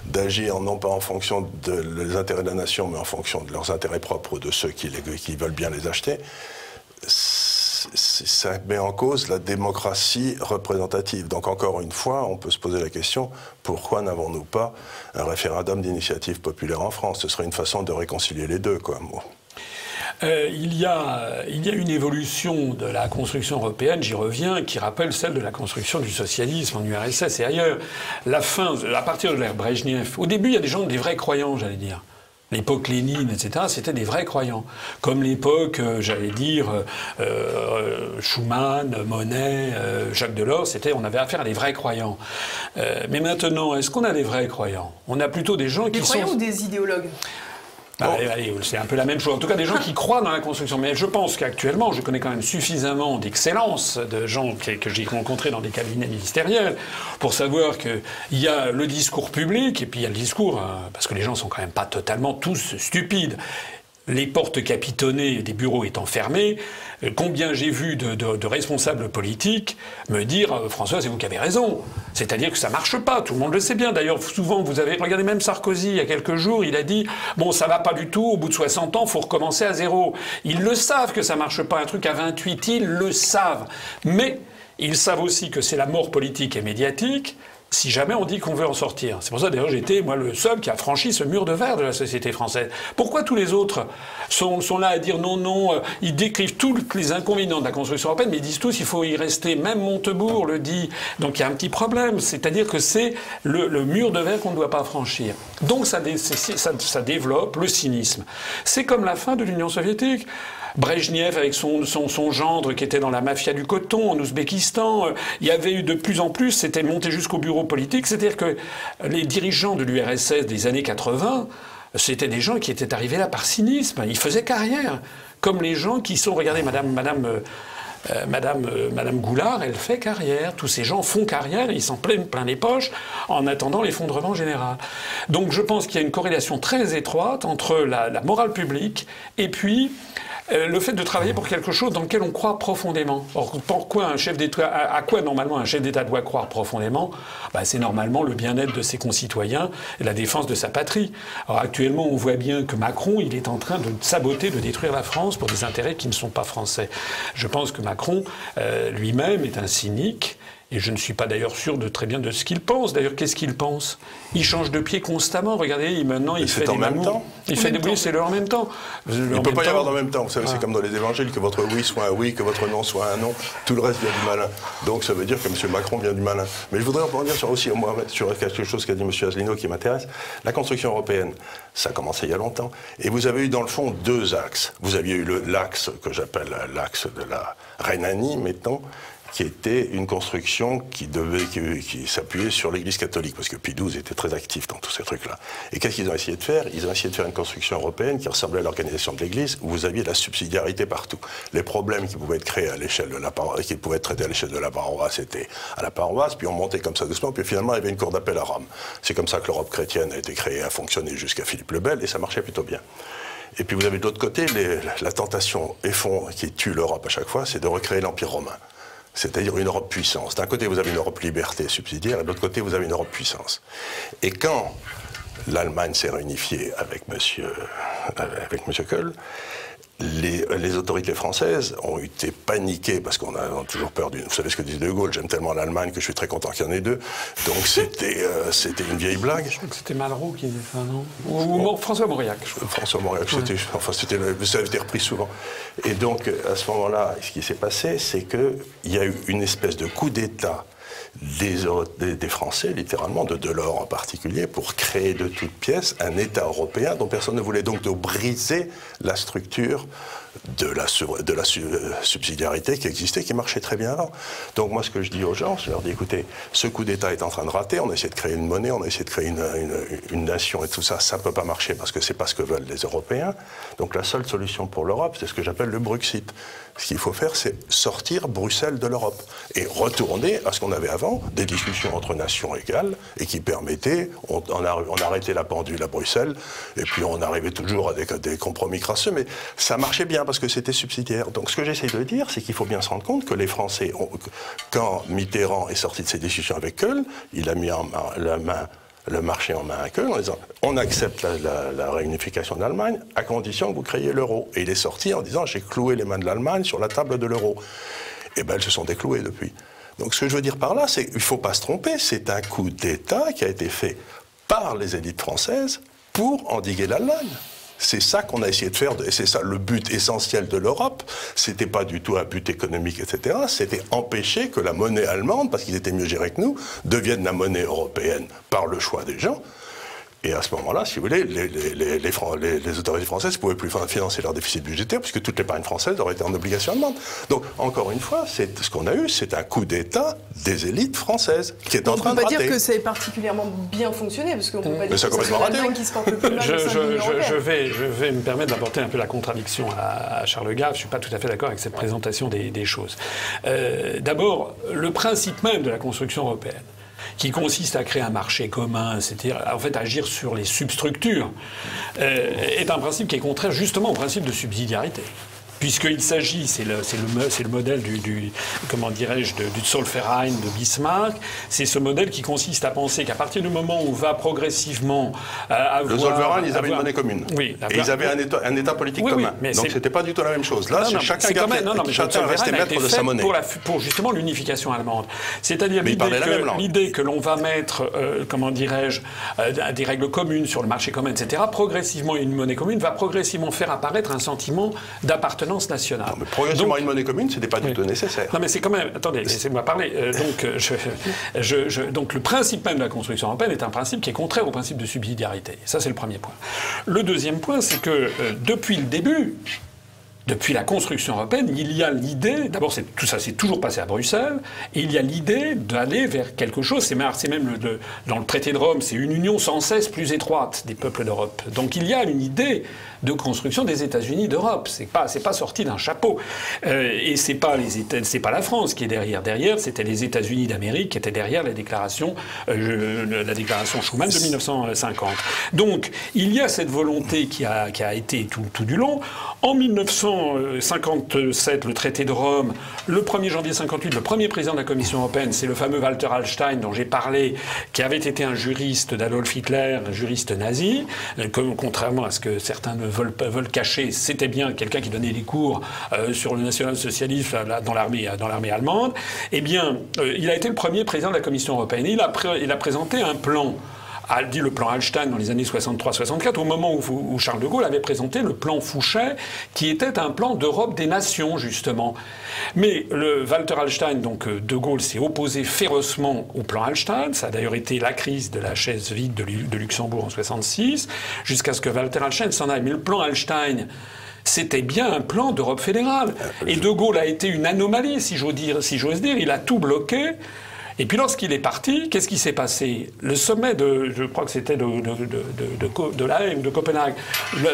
d'agir non pas en fonction des intérêts de la nation, mais en fonction de leurs intérêts propres ou de ceux qui, veulent bien les acheter, ça met en cause la démocratie représentative. Donc encore une fois, on peut se poser la question, pourquoi n'avons-nous pas un référendum d'initiative populaire en France? Ce serait une façon de réconcilier les deux. Euh, il, y a, il y a une évolution de la construction européenne, j'y reviens, qui rappelle celle de la construction du socialisme en URSS et ailleurs. La fin, à partir de l'ère Brejnev, au début, il y a des gens, des vrais croyants, j'allais dire l'époque Lénine, etc., c'était des vrais croyants. Comme l'époque, euh, j'allais dire, euh, Schumann, Monet, Jacques Delors, c'était, on avait affaire à des vrais croyants. mais maintenant, est-ce qu'on a des vrais croyants? On a plutôt des gens qui sont... Des croyants ou des idéologues? Bah, c'est un peu la même chose. En tout cas, des gens qui croient dans la construction. Mais je pense qu'actuellement, je connais quand même suffisamment d'excellence de gens que, j'ai rencontrés dans des cabinets ministériels pour savoir qu'il y a le discours public et puis il y a le discours, euh, parce que les gens sont quand même pas totalement tous stupides les portes capitonnées des bureaux étant fermées, euh, combien j'ai vu de, responsables politiques me dire euh, François, c'est vous qui avez raison. C'est-à-dire que ça marche pas, tout le monde le sait bien. D'ailleurs, souvent, vous avez regardé même Sarkozy il y a quelques jours, il a dit bon, ça va pas du tout, au bout de 60 ans, faut recommencer à zéro. Ils le savent que ça marche pas, un truc à 28, ils le savent. Mais ils savent aussi que c'est la mort politique et médiatique si jamais on dit qu'on veut en sortir. C'est pour ça d'ailleurs j'étais moi le seul qui a franchi ce mur de verre de la société française. Pourquoi tous les autres sont, là à dire non, non, euh, ils décrivent tous les inconvénients de la construction européenne, mais ils disent tous qu'il faut y rester. Même Montebourg le dit. Donc il y a un petit problème, c'est-à-dire que c'est le, mur de verre qu'on ne doit pas franchir. Donc ça, ça développe le cynisme. C'est comme la fin de l'Union soviétique. Brejnev avec son, son, gendre qui était dans la mafia du coton en Ouzbékistan. Euh, il y avait eu de plus en plus, c'était monté jusqu'au bureau politique, c'est-à-dire que les dirigeants de l'URSS des années 80, c'était des gens qui étaient arrivés là par cynisme. Ils faisaient carrière, comme les gens qui sont, regardez, Madame, Madame. Euh, euh, Madame, Madame Goulard, elle fait carrière. Tous ces gens font carrière, ils s'en plaignent plein les poches en attendant l'effondrement général. Donc je pense qu'il y a une corrélation très étroite entre la, morale publique et puis euh, le fait de travailler pour quelque chose dans lequel on croit profondément. Or, pourquoi un chef d'État, à, quoi normalement un chef d'État doit croire profondément? Bah, C'est normalement le bien-être de ses concitoyens et la défense de sa patrie. Alors actuellement, on voit bien que Macron, il est en train de saboter, de détruire la France pour des intérêts qui ne sont pas français. Je pense que Macron euh, lui-même est un cynique Et je ne suis pas d'ailleurs sûr de très bien de ce qu'il pense. D'ailleurs, qu'est-ce qu'il pense? Il change de pied constamment. Regardez, maintenant, il fait en même temps. Il fait des oui, c'est le en même temps. Il ne peut pas y avoir en même temps. Vous savez, c'est comme dans les évangiles, que votre oui soit un oui, que votre non soit un non. Tout le reste vient du malin. Donc ça veut dire que M. Macron vient du malin. Mais je voudrais revenir sur aussi sur quelque chose qu'a dit M. Asselineau qui m'intéresse. La construction européenne, ça a commencé il y a longtemps. Et vous avez eu dans le fond deux axes. Vous aviez eu l'axe que j'appelle l'axe de la Rhénanie, mettons, qui était une construction qui devait, qui, s'appuyait sur l'Église catholique, parce que Pie XII était très actif dans tous ces trucs-là. Et qu'est-ce qu'ils ont essayé de faire? Ils ont essayé de faire une construction européenne qui ressemblait à l'organisation de l'Église, où vous aviez la subsidiarité partout. Les problèmes qui pouvaient être créés à l'échelle de la paroisse, qui pouvaient être traités à l'échelle de la paroisse, c'était à la paroisse, puis on montait comme ça doucement, puis finalement il y avait une cour d'appel à Rome. C'est comme ça que l'Europe chrétienne a été créée, a fonctionné jusqu'à Philippe le Bel, et ça marchait plutôt bien. Et puis vous avez de l'autre côté la tentation effondre qui tue l'Europe à chaque fois, c'est de recréer l'Empire romain c'est-à-dire une Europe puissance. D'un côté, vous avez une Europe liberté subsidiaire, et de l'autre côté, vous avez une Europe puissance. Et quand l'Allemagne s'est réunifiée avec M. Avec monsieur les, autorités françaises ont été paniquées parce qu'on a, toujours peur d'une. Vous savez ce que dit De Gaulle J'aime tellement l'Allemagne que je suis très content qu'il y en ait deux. Donc c'était euh, c'était une vieille blague. Je crois que c'était Malraux qui disait ça, non? Ou, François Mauriac. François Mauriac. C'était, enfin, c'était, ça a été repris souvent. Et donc à ce moment-là, ce qui s'est passé, c'est qu'il y a eu une espèce de coup d'État des, Français, littéralement, de Delors en particulier, pour créer de toutes pièces un État européen dont personne ne voulait donc de briser la structure de la, de la subsidiarité qui existait, qui marchait très bien avant. Donc moi, ce que je dis aux gens, je leur dis, écoutez, ce coup d'État est en train de rater, on essaie de créer une monnaie, on essaie de créer une, une, nation et tout ça, ça ne peut pas marcher parce que c'est pas ce que veulent les Européens. Donc la seule solution pour l'Europe, c'est ce que j'appelle le Bruxit. Ce qu'il faut faire, c'est sortir Bruxelles de l'Europe et retourner à ce qu'on avait avant, des discussions entre nations égales et qui permettaient, on, on, arrêtait la pendule à Bruxelles et puis on arrivait toujours à des, compromis crasseux, mais ça marchait bien parce que c'était subsidiaire. Donc ce que j'essaie de dire, c'est qu'il faut bien se rendre compte que les Français, quand Mitterrand est sorti de ses discussions avec Köln, il a mis la main le marché en main à Köln en disant on accepte la, réunification d'Allemagne à condition que vous créiez l'euro. Et il est sorti en disant j'ai cloué les mains de l'Allemagne sur la table de l'euro. Et bien elles se sont déclouées depuis. Donc ce que je veux dire par là, c'est qu'il ne faut pas se tromper, c'est un coup d'État qui a été fait par les élites françaises pour endiguer l'Allemagne. C'est ça qu'on a essayé de faire, et c'est ça le but essentiel de l'Europe. C'était pas du tout un but économique, etc. C'était empêcher que la monnaie allemande, parce qu'ils étaient mieux gérés que nous, devienne la monnaie européenne par le choix des gens. Et à ce moment-là, si vous voulez, les, les, autorités françaises ne pouvaient plus financer leur déficit budgétaire puisque toute l'épargne française aurait été en obligation allemande. Donc, encore une fois, ce qu'on a eu, c'est un coup d'État des élites françaises qui est en train de On ne peut pas dire que ça ait particulièrement bien fonctionné parce qu'on ne peut pas dire que c'est l'Allemagne qui se porte le plus mal je, je, je, vais, je vais me permettre d'apporter un peu la contradiction à, Charles Gave. Je ne suis pas tout à fait d'accord avec cette présentation des, choses. Euh, d'abord, le principe même de la construction européenne qui consiste à créer un marché commun, c'est-à-dire en fait agir sur les substructures, euh, est un principe qui est contraire justement au principe de subsidiarité puisqu'il s'agit, c'est le, le, le, modèle du, du comment dirais-je, du Zollverein de Bismarck, c'est ce modèle qui consiste à penser qu'à partir du moment où on va progressivement euh, avoir... Le Zollverein, ils avaient une monnaie commune. Oui. Et ils avaient un État, un état politique commun. mais Donc c'était pas du tout la même chose. Là, c'est chacun, gardait, non, non, mais chacun restait maître de sa monnaie. Pour, la, pour justement l'unification allemande. C'est-à-dire l'idée que, que l'on va mettre, euh, comment dirais-je, euh, des règles communes sur le marché commun, etc., progressivement une monnaie commune va progressivement faire apparaître un sentiment d'appartenance nationale. Non, mais progressivement une monnaie commune, ce n'est pas du tout nécessaire. Non, mais c'est quand même. Attendez, laissez-moi parler. Euh, donc, euh, je, je, donc, le principe même de la construction européenne est un principe qui est contraire au principe de subsidiarité. Ça, c'est le premier point. Le deuxième point, c'est que euh, depuis le début, depuis la construction européenne, il y a l'idée, d'abord tout ça s'est toujours passé à Bruxelles, il y a l'idée d'aller vers quelque chose, c'est même le, dans le traité de Rome, c'est une union sans cesse plus étroite des peuples d'Europe. Donc il y a une idée de construction des États-Unis d'Europe. C'est pas pas sorti d'un chapeau. Euh, et c'est pas pas la France qui est derrière. Derrière, c'était les États-Unis d'Amérique qui étaient derrière la déclaration euh, la déclaration Schuman de 1950. Donc il y a cette volonté qui a qui a été tout, tout du long. En 1957, le traité de Rome, le 1er janvier 58, le premier président de la Commission européenne, c'est le fameux Walter Hallstein dont j'ai parlé, qui avait été un juriste d'Adolf Hitler, un juriste nazi. Euh, contrairement à ce que certains veulent, veulent cacher, c'était bien quelqu'un qui donnait des cours euh, sur le national-socialisme dans l'armée dans l'armée allemande. Eh bien, euh, il a été le premier président de la Commission européenne. A, il a présenté un plan a dit le plan Hallstein dans les années 63-64, au moment où, Charles de Gaulle avait présenté le plan Fouchet, qui était un plan d'Europe des nations, justement. Mais le Walter Hallstein, donc euh, de Gaulle, s'est opposé férocement au plan Hallstein. Ça a d'ailleurs été la crise de la chaise vide de, Luxembourg en 66, jusqu'à ce que Walter Hallstein s'en aille. Mais le plan Hallstein, c'était bien un plan d'Europe fédérale. Euh, Et De Gaulle a été une anomalie, si j'ose dire. Si j'ose dire. Il a tout bloqué. Et puis lorsqu'il est parti, qu'est-ce qui s'est passé? Le sommet de, je crois que c'était de, de, de, de, La Haye ou de Copenhague,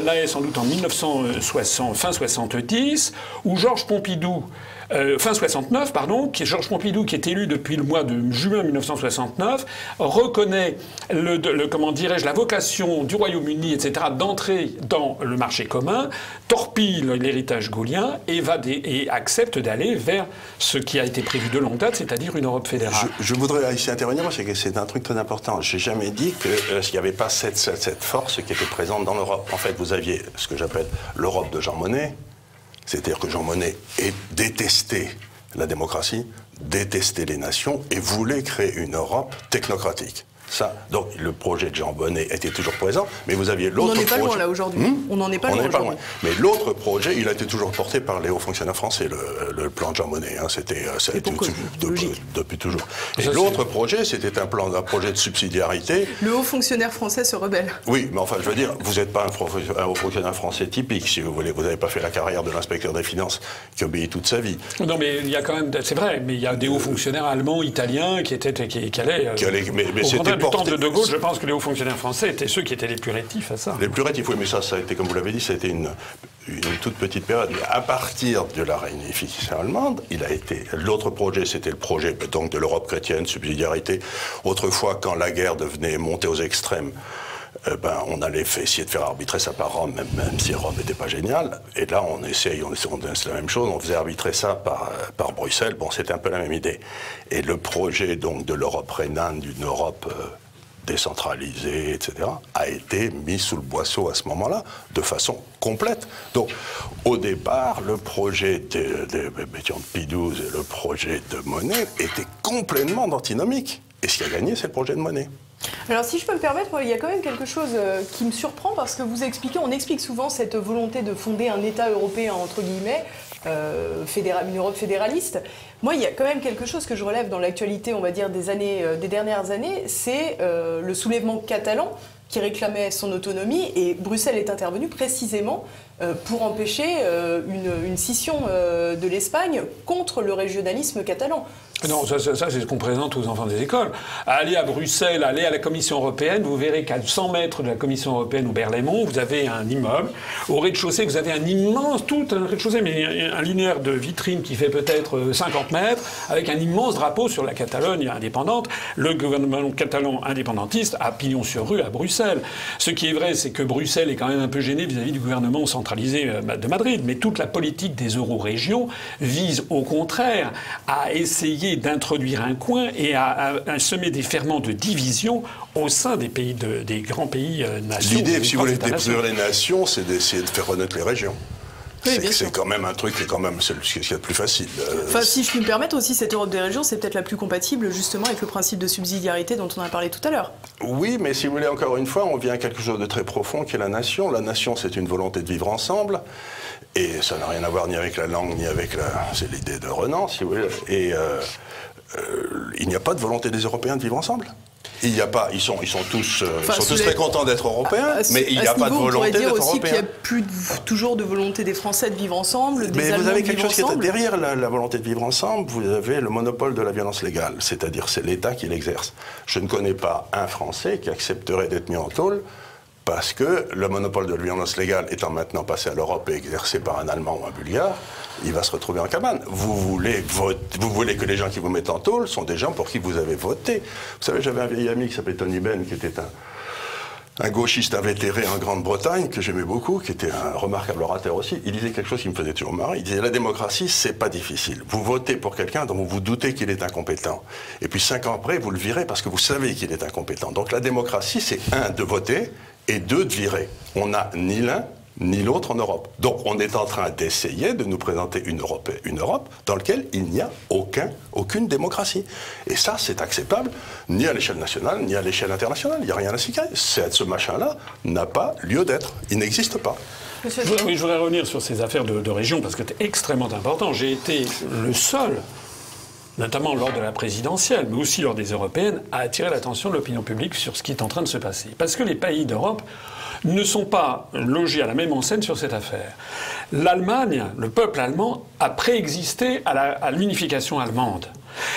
La Haye sans doute en 1960, fin 70, où Georges Pompidou euh, fin 69, pardon, qui est Georges Pompidou, qui est élu depuis le mois de juin 1969, reconnaît le, comment dirais-je la vocation du Royaume-Uni, etc., d'entrer dans le marché commun, torpille l'héritage gaulien et et accepte d'aller vers ce qui a été prévu de longue date, c'est-à-dire une Europe fédérale. Je, voudrais ici intervenir, parce que c'est un truc très important. J'ai jamais dit qu'il euh, n'y avait pas cette force qui était présente dans l'Europe. En fait, vous aviez ce que j'appelle l'Europe de Jean Monnet, c'est-à-dire que Jean Monnet détestait la démocratie, détestait les nations et voulait créer une Europe technocratique. Ça, donc le projet de Jean Bonnet était toujours présent, mais vous aviez l'autre projet. On n'en est pas loin là aujourd'hui. Hmm on n'en est pas, loin, Mais l'autre projet, il a été toujours porté par les hauts fonctionnaires français, le, plan de Jean Bonnet. Hein, c'était euh, depuis, toujours. Et l'autre projet, c'était un plan, un projet de subsidiarité. Le haut fonctionnaire français se rebelle. Oui, mais enfin, je veux dire, vous n'êtes pas un, haut fonctionnaire français typique, si vous voulez. Vous n'avez pas fait la carrière de l'inspecteur des finances qui obéit toute sa vie. Non, mais il y a quand même, c'est vrai, mais il y a des hauts fonctionnaires allemands, italiens qui étaient, qui, allaient. Euh, qui allaient mais, mais c'était du temps de De Gaulle, je pense que les hauts fonctionnaires français étaient ceux qui étaient les plus rétifs à ça. Les plus rétifs, oui, mais ça, ça a été, comme vous l'avez dit, ça a été une, toute petite période. Mais à partir de la réunification allemande, il a été. L'autre projet, c'était le projet donc, de l'Europe chrétienne, subsidiarité. Autrefois, quand la guerre devenait montée aux extrêmes, eh ben, on allait essayer de faire arbitrer ça par Rome, même, si Rome n'était pas génial. Et là, on essaye, on, on la même chose, on faisait arbitrer ça par, par Bruxelles. Bon, c'était un peu la même idée. Et le projet donc de l'Europe rhénane, d'une Europe euh, décentralisé, etc., a été mis sous le boisseau à ce moment-là, de façon complète. Donc, au départ, le projet de, de, Pidouze et le projet de Monet étaient complètement antinomiques. Et ce qui a gagné, c'est le projet de Monet. Alors si je peux me permettre, il y a quand même quelque chose euh, qui me surprend parce que vous expliquez, on explique souvent cette volonté de fonder un État européen entre guillemets, euh, une Europe fédéraliste. Moi, il y a quand même quelque chose que je relève dans l'actualité, on va dire, des, années, euh, des dernières années, c'est le soulèvement catalan qui réclamait son autonomie et Bruxelles est intervenu précisément pour empêcher une, une, scission de l'Espagne contre le régionalisme catalan. Non, ça, c'est ce qu'on présente aux enfants des écoles. Allez à Bruxelles, allez à la Commission européenne, vous verrez qu'à 100 mètres de la Commission européenne au Berlaymont, vous avez un immeuble. Au rez-de-chaussée, vous avez un immense, tout un rez-de-chaussée, mais un linéaire de vitrine qui fait peut-être 50 mètres, avec un immense drapeau sur la Catalogne indépendante. Le gouvernement catalan indépendantiste a pignon sur rue à Bruxelles. Ce qui est vrai, c'est que Bruxelles est quand même un peu gêné vis-à-vis du gouvernement centralisé euh, de Madrid. Mais toute la politique des euro-régions vise au contraire à essayer d'introduire un coin et à, semer des ferments de division au sein des pays des grands pays euh, nations. L'idée, si vous voulez détruire les nations, c'est d'essayer de faire renaître les régions. C'est quand même un truc qui est quand même ce qui est le plus facile. Euh, enfin, si je puis me permettre aussi, cette Europe des régions, c'est peut-être la plus compatible justement avec le principe de subsidiarité dont on a parlé tout à l'heure. Oui, mais si vous voulez, encore une fois, on vient à quelque chose de très profond qui est la nation. La nation, c'est une volonté de vivre ensemble. Et ça n'a rien à voir ni avec la langue, ni avec la. C'est l'idée de Renan, si vous voulez. Et euh, euh, il n'y a pas de volonté des Européens de vivre ensemble. Il n'y a pas, ils sont, ils sont tous, euh, sont tous très contents d'être européens, mais il n'y a pas de volonté d'être européen. On pourrait dire aussi qu'il n'y a plus toujours de volonté des Français de vivre ensemble, des Mais vous avez quelque chose qui est derrière la, la, volonté de vivre ensemble. Vous avez le monopole de la violence légale, c'est-à-dire c'est l'État qui l'exerce. Je ne connais pas un Français qui accepterait d'être mis en tôle parce que le monopole de la violence légale étant maintenant passé à l'Europe et exercé par un Allemand ou un Bulgare, il va se retrouver en cabane. Vous voulez, vous voulez que les gens qui vous mettent en tôle sont des gens pour qui vous avez voté. Vous savez, j'avais un vieil ami qui s'appelait Tony Ben, qui était un, un gauchiste invétéré en Grande-Bretagne que j'aimais beaucoup, qui était un remarquable orateur aussi, il disait quelque chose qui me faisait toujours marrer. Il disait la démocratie, c'est pas difficile. Vous votez pour quelqu'un dont vous vous doutez qu'il est incompétent. Et puis cinq ans après, vous le virez parce que vous savez qu'il est incompétent. Donc la démocratie, c'est un, de voter et deux, de virer. On n'a ni l'un ni l'autre en Europe. Donc on est en train d'essayer de nous présenter une Europe, une Europe dans laquelle il n'y a aucun, aucune démocratie. Et ça, c'est acceptable ni à l'échelle nationale, ni à l'échelle internationale. Il n'y a rien à s'y Ce machin-là n'a pas lieu d'être. Il n'existe pas. Je voudrais, oui, je voudrais revenir sur ces affaires de, de région parce que c'est extrêmement important. J'ai été le seul notamment lors de la présidentielle, mais aussi lors des européennes, à attirer l'attention de l'opinion publique sur ce qui est en train de se passer. Parce que les pays d'Europe ne sont pas logés à la même enseigne sur cette affaire. L'Allemagne, le peuple allemand, a préexisté à l'unification allemande.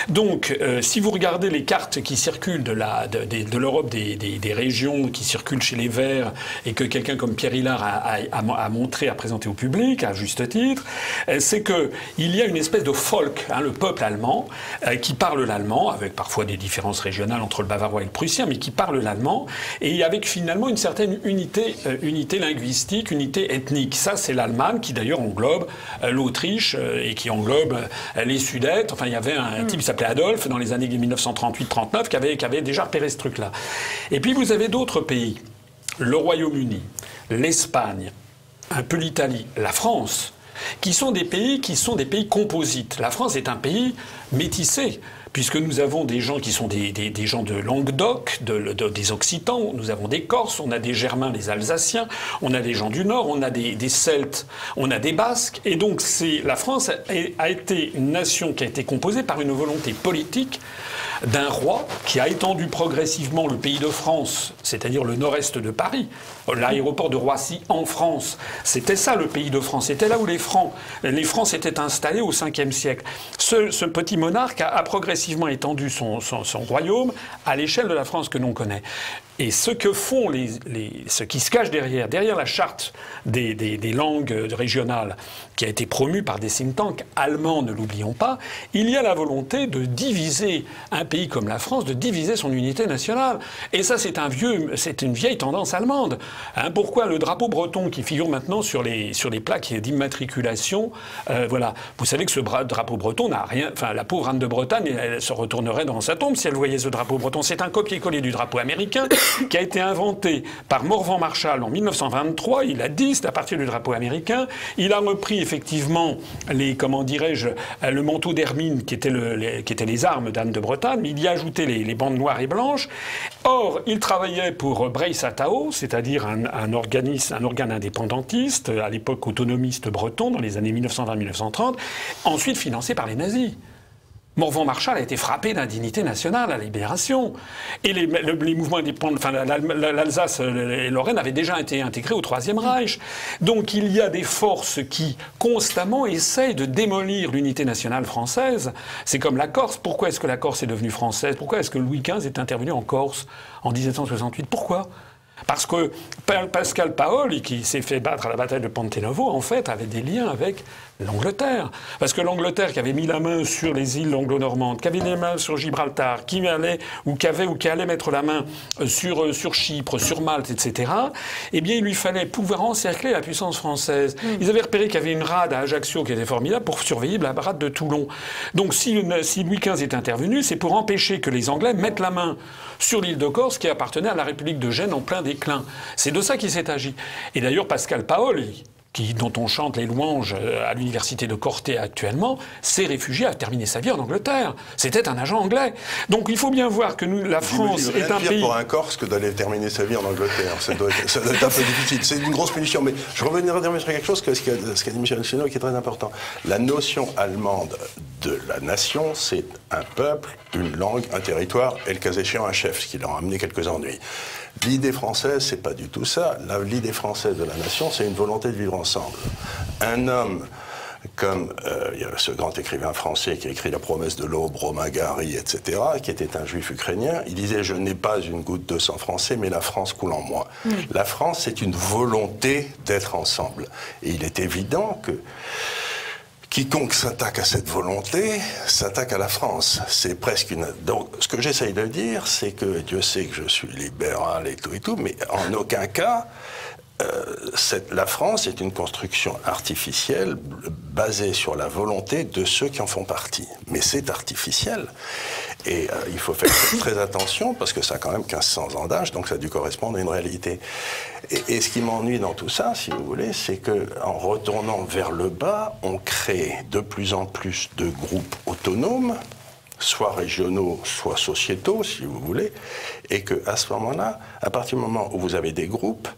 Donc, euh, si vous regardez les cartes qui circulent de, l'Europe, des, régions qui circulent chez les Verts, et que quelqu'un comme Pierre Hillard a, montré, a présenté au public, à juste titre, euh, c'est qu'il y a une espèce de folk, hein, le peuple allemand, euh, qui parle l'allemand, avec parfois des différences régionales entre le bavarois et le prussien, mais qui parle l'allemand, et avec finalement une certaine unité, unité linguistique, unité ethnique. Ça, c'est l'Allemagne, qui d'ailleurs englobe l'Autriche, et qui englobe les Sudètes. Enfin, il y avait un, un type qui s'appelait Adolphe dans les années 1938-39 qui avait, qui avait déjà repéré ce truc-là. Et puis vous avez d'autres pays, le Royaume-Uni, l'Espagne, un peu l'Italie, la France, qui sont des pays qui sont des pays composites. La France est un pays métissé puisque nous avons des gens qui sont des, gens de Languedoc, des Occitans, nous avons des Corses, on a des Germains, les Alsaciens, on a des gens du Nord, on a des, Celtes, on a des Basques, et donc la France a été une nation qui a été composée par une volonté politique d'un roi qui a étendu progressivement le pays de France, c'est-à-dire le nord-est de Paris, l'aéroport de Roissy en France. C'était ça le pays de France. C'était là où les Francs, les Francs s'étaient installés au 5e siècle. Ce, petit monarque a, progressivement étendu son, royaume à l'échelle de la France que l'on connaît. Et ce que font les, ce qui se cache derrière, derrière la charte des, langues régionales, qui a été promue par des think tanks allemands, ne l'oublions pas, il y a la volonté de diviser un pays comme la France, de diviser son unité nationale. Et ça, c'est un vieux, c'est une vieille tendance allemande. Hein, pourquoi le drapeau breton qui figure maintenant sur les, sur les plaques d'immatriculation, euh, voilà. Vous savez que ce drapeau breton n'a rien, enfin, la pauvre Anne de Bretagne, elle, se retournerait dans sa tombe si elle voyait ce drapeau breton. C'est un copier-coller du drapeau américain qui a été inventé par Morvan Marshall en 1923. Il a dit, c'est à partir du drapeau américain. Il a repris effectivement les, comment dirais-je, le manteau d'hermine qui était, les, qui était les armes d'Anne de Bretagne, il y a ajouté les, bandes noires et blanches. Or, il travaillait pour Brace Atao, c'est-à-dire un, un organe indépendantiste, à l'époque autonomiste breton, dans les années 1920-1930, ensuite financé par les nazis. Morvan Marshall a été frappé d'indignité nationale à la libération. Et les, mouvements indépendants, enfin l'Alsace et Lorraine avaient déjà été intégrés au Troisième Reich. Donc il y a des forces qui constamment essayent de démolir l'unité nationale française. C'est comme la Corse. Pourquoi est-ce que la Corse est devenue française? Pourquoi est-ce que Louis XV est intervenu en Corse en 1768 Pourquoi? Parce que Pascal Paoli, qui s'est fait battre à la bataille de Novo, en fait, avait des liens avec l'Angleterre. Parce que l'Angleterre qui avait mis la main sur les îles anglo-normandes, qui avait les mains sur Gibraltar, qui allait ou qui avait ou qui allait mettre la main euh, sur, euh, sur Chypre, sur Malte, etc., eh bien, il lui fallait pouvoir encercler la puissance française. Ils avaient repéré qu'il y avait une rade à Ajaccio qui était formidable pour surveiller la rade de Toulon. Donc, si, si Louis XV est intervenu, c'est pour empêcher que les Anglais mettent la main sur l'île de Corse qui appartenait à la République de Gênes en plein déclin. C'est de ça qu'il s'est agi. Et d'ailleurs, Pascal Paoli, qui, dont on chante les louanges euh, à l'université de Corté actuellement, s'est réfugié, a terminé sa vie en Angleterre. C'était un agent anglais. Donc il faut bien voir que nous, la France est un pays. pour un Corse que d'aller terminer sa vie en Angleterre. Ça doit être, un peu difficile. C'est une grosse punition. Mais je reviendrai sur quelque chose, que ce qu'a dit Michel Chino, qui est très important. La notion allemande de la nation, c'est un peuple, une langue, un territoire et le cas échéant un chef, ce qui leur a amené quelques ennuis. L'idée française, c'est pas du tout ça. L'idée française de la nation, c'est une volonté de vivre ensemble. Un homme comme euh, il y a ce grand écrivain français qui a écrit La promesse de l'aube, Romain Gary, etc., qui était un juif ukrainien, il disait Je n'ai pas une goutte de sang français, mais la France coule en moi. La France, c'est une volonté d'être ensemble. Et il est évident que Quiconque s'attaque à cette volonté s'attaque à la France. C'est presque une. Donc, ce que j'essaye de dire, c'est que Dieu sait que je suis libéral et tout et tout, mais en aucun cas, euh, la France est une construction artificielle basée sur la volonté de ceux qui en font partie. Mais c'est artificiel. Et euh, il faut faire très attention parce que ça a quand même 1500 ans d'âge, donc ça a dû correspondre à une réalité. Et, ce qui m'ennuie dans tout ça, si vous voulez, c'est qu'en retournant vers le bas, on crée de plus en plus de groupes autonomes, soit régionaux, soit sociétaux, si vous voulez, et qu'à ce moment-là, à partir du moment où vous avez des groupes,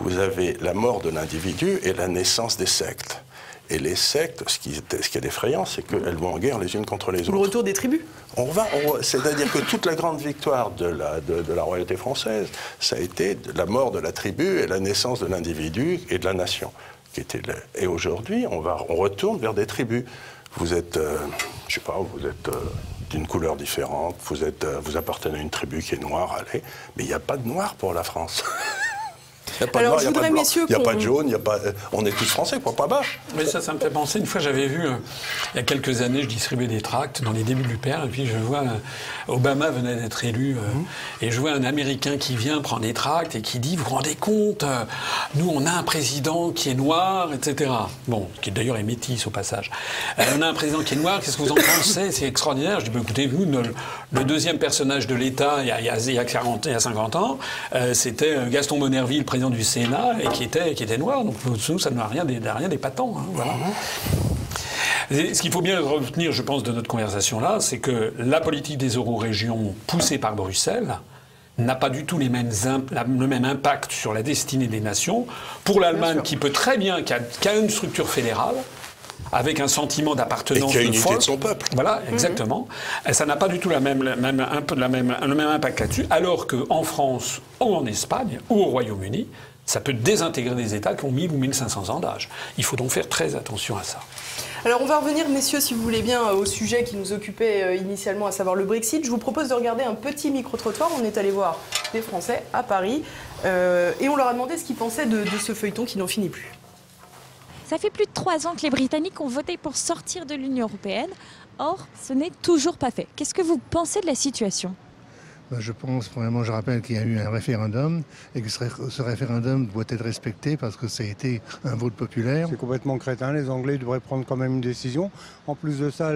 vous avez la mort de l'individu et la naissance des sectes. Et les sectes, ce qui, ce qui est effrayant, c'est qu'elles vont en guerre les unes contre les autres. Le retour des tribus on va, C'est-à-dire que toute la grande victoire de la, de, la royauté française, ça a été la mort de la tribu et la naissance de l'individu et de la nation. Qui était Et aujourd'hui, on, va, on retourne vers des tribus. Vous êtes, euh, je sais pas, vous êtes euh, d'une couleur différente, vous, êtes, euh, vous appartenez à une tribu qui est noire, allez, mais il n'y a pas de noir pour la France. Il n'y a pas Alors, de il n'y a, pas de jaune, y a pas, on est tous français, quoi, pas bas. Mais ça, ça me fait penser, une fois j'avais vu, euh, il y a quelques années, je distribuais des tracts dans les débuts du Père, et puis je vois, euh, Obama venait d'être élu, euh, mhm. et je vois un Américain qui vient prendre des tracts et qui dit, vous vous rendez compte, nous on a un président qui est noir, etc. Bon, qui d'ailleurs est métis au passage. on a un président qui est noir, qu'est-ce que vous en pensez? C'est extraordinaire. Je dis, bah, écoutez, vous, le, deuxième personnage de l'État il, il, y a 40, il y a 50 ans, c'était Gaston Monerville, président du Sénat et qui était, qui était noir. Donc nous, ça n'a rien, rien d'épatant. Hein, voilà. Ce qu'il faut bien retenir, je pense, de notre conversation là, c'est que la politique des euro-régions poussée par Bruxelles n'a pas du tout les mêmes le même impact sur la destinée des nations. Pour l'Allemagne, qui peut très bien, qui a, une structure fédérale, avec un sentiment d'appartenance. Et qui a une unité de son peuple. Voilà, mhm. exactement. Ça n'a pas du tout la même, même, un peu la même, le même impact là-dessus. Alors qu'en France ou en Espagne ou au Royaume-Uni, ça peut désintégrer des États qui ont 1000 ou 1500 ans d'âge. Il faut donc faire très attention à ça. Alors on va revenir, messieurs, si vous voulez bien, au sujet qui nous occupait euh, initialement, à savoir le Brexit. Je vous propose de regarder un petit micro-trottoir. On est allé voir des Français à Paris euh, et on leur a demandé ce qu'ils pensaient de, de ce feuilleton qui n'en finit plus. Ça fait plus de trois ans que les Britanniques ont voté pour sortir de l'Union européenne. Or, ce n'est toujours pas fait. Qu'est-ce que vous pensez de la situation? Ben, je pense, premièrement, je rappelle qu'il y a eu un référendum et que ce référendum doit être respecté parce que ça a été un vote populaire. C'est complètement crétin. Les Anglais devraient prendre quand même une décision. En plus de ça,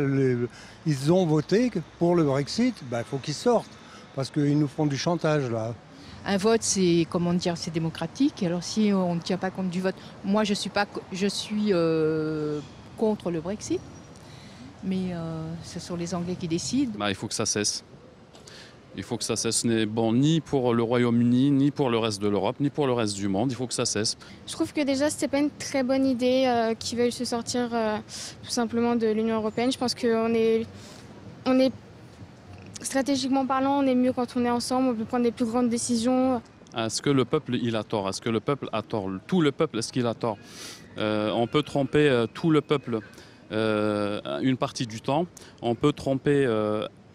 ils ont voté pour le Brexit. Ben, il faut qu'ils sortent parce qu'ils nous font du chantage là. Un vote, c'est comment dire, c'est démocratique. Alors si on ne tient pas compte du vote, moi je suis pas, je suis euh, contre le Brexit, mais euh, ce sont les Anglais qui décident. Bah, il faut que ça cesse. Il faut que ça cesse. Ce n'est bon ni pour le Royaume-Uni, ni pour le reste de l'Europe, ni pour le reste du monde. Il faut que ça cesse. Je trouve que déjà, ce n'est pas une très bonne idée euh, qu'ils veuillent se sortir euh, tout simplement de l'Union européenne. Je pense qu'on est, on est, stratégiquement parlant, on est mieux quand on est ensemble, on peut prendre des plus grandes décisions. Est-ce que le peuple, il a tort? Est-ce que le peuple a tort? Tout le peuple, est-ce qu'il a tort? Euh, On peut tromper tout le peuple une partie du temps. On peut tromper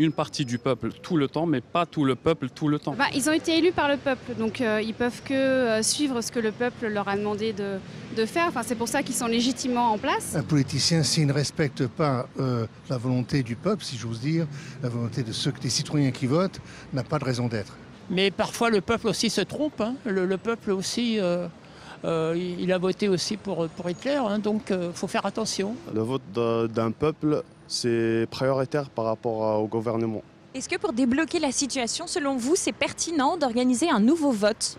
une partie du peuple tout le temps, mais pas tout le peuple tout le temps. Bah, ils ont été élus par le peuple, donc euh, ils peuvent que euh, suivre ce que le peuple leur a demandé de, de faire. Enfin, c'est pour ça qu'ils sont légitimement en place. Un politicien, s'il ne respecte pas euh, la volonté du peuple, si j'ose dire, la volonté de ceux des citoyens qui votent, n'a pas de raison d'être. Mais parfois, le peuple aussi se trompe. Hein. Le, peuple aussi. Il a voté aussi pour, pour Hitler, hein. donc il faut faire attention. Le vote d'un peuple c'est prioritaire par rapport au gouvernement. Est-ce que pour débloquer la situation, selon vous, c'est pertinent d'organiser un nouveau vote?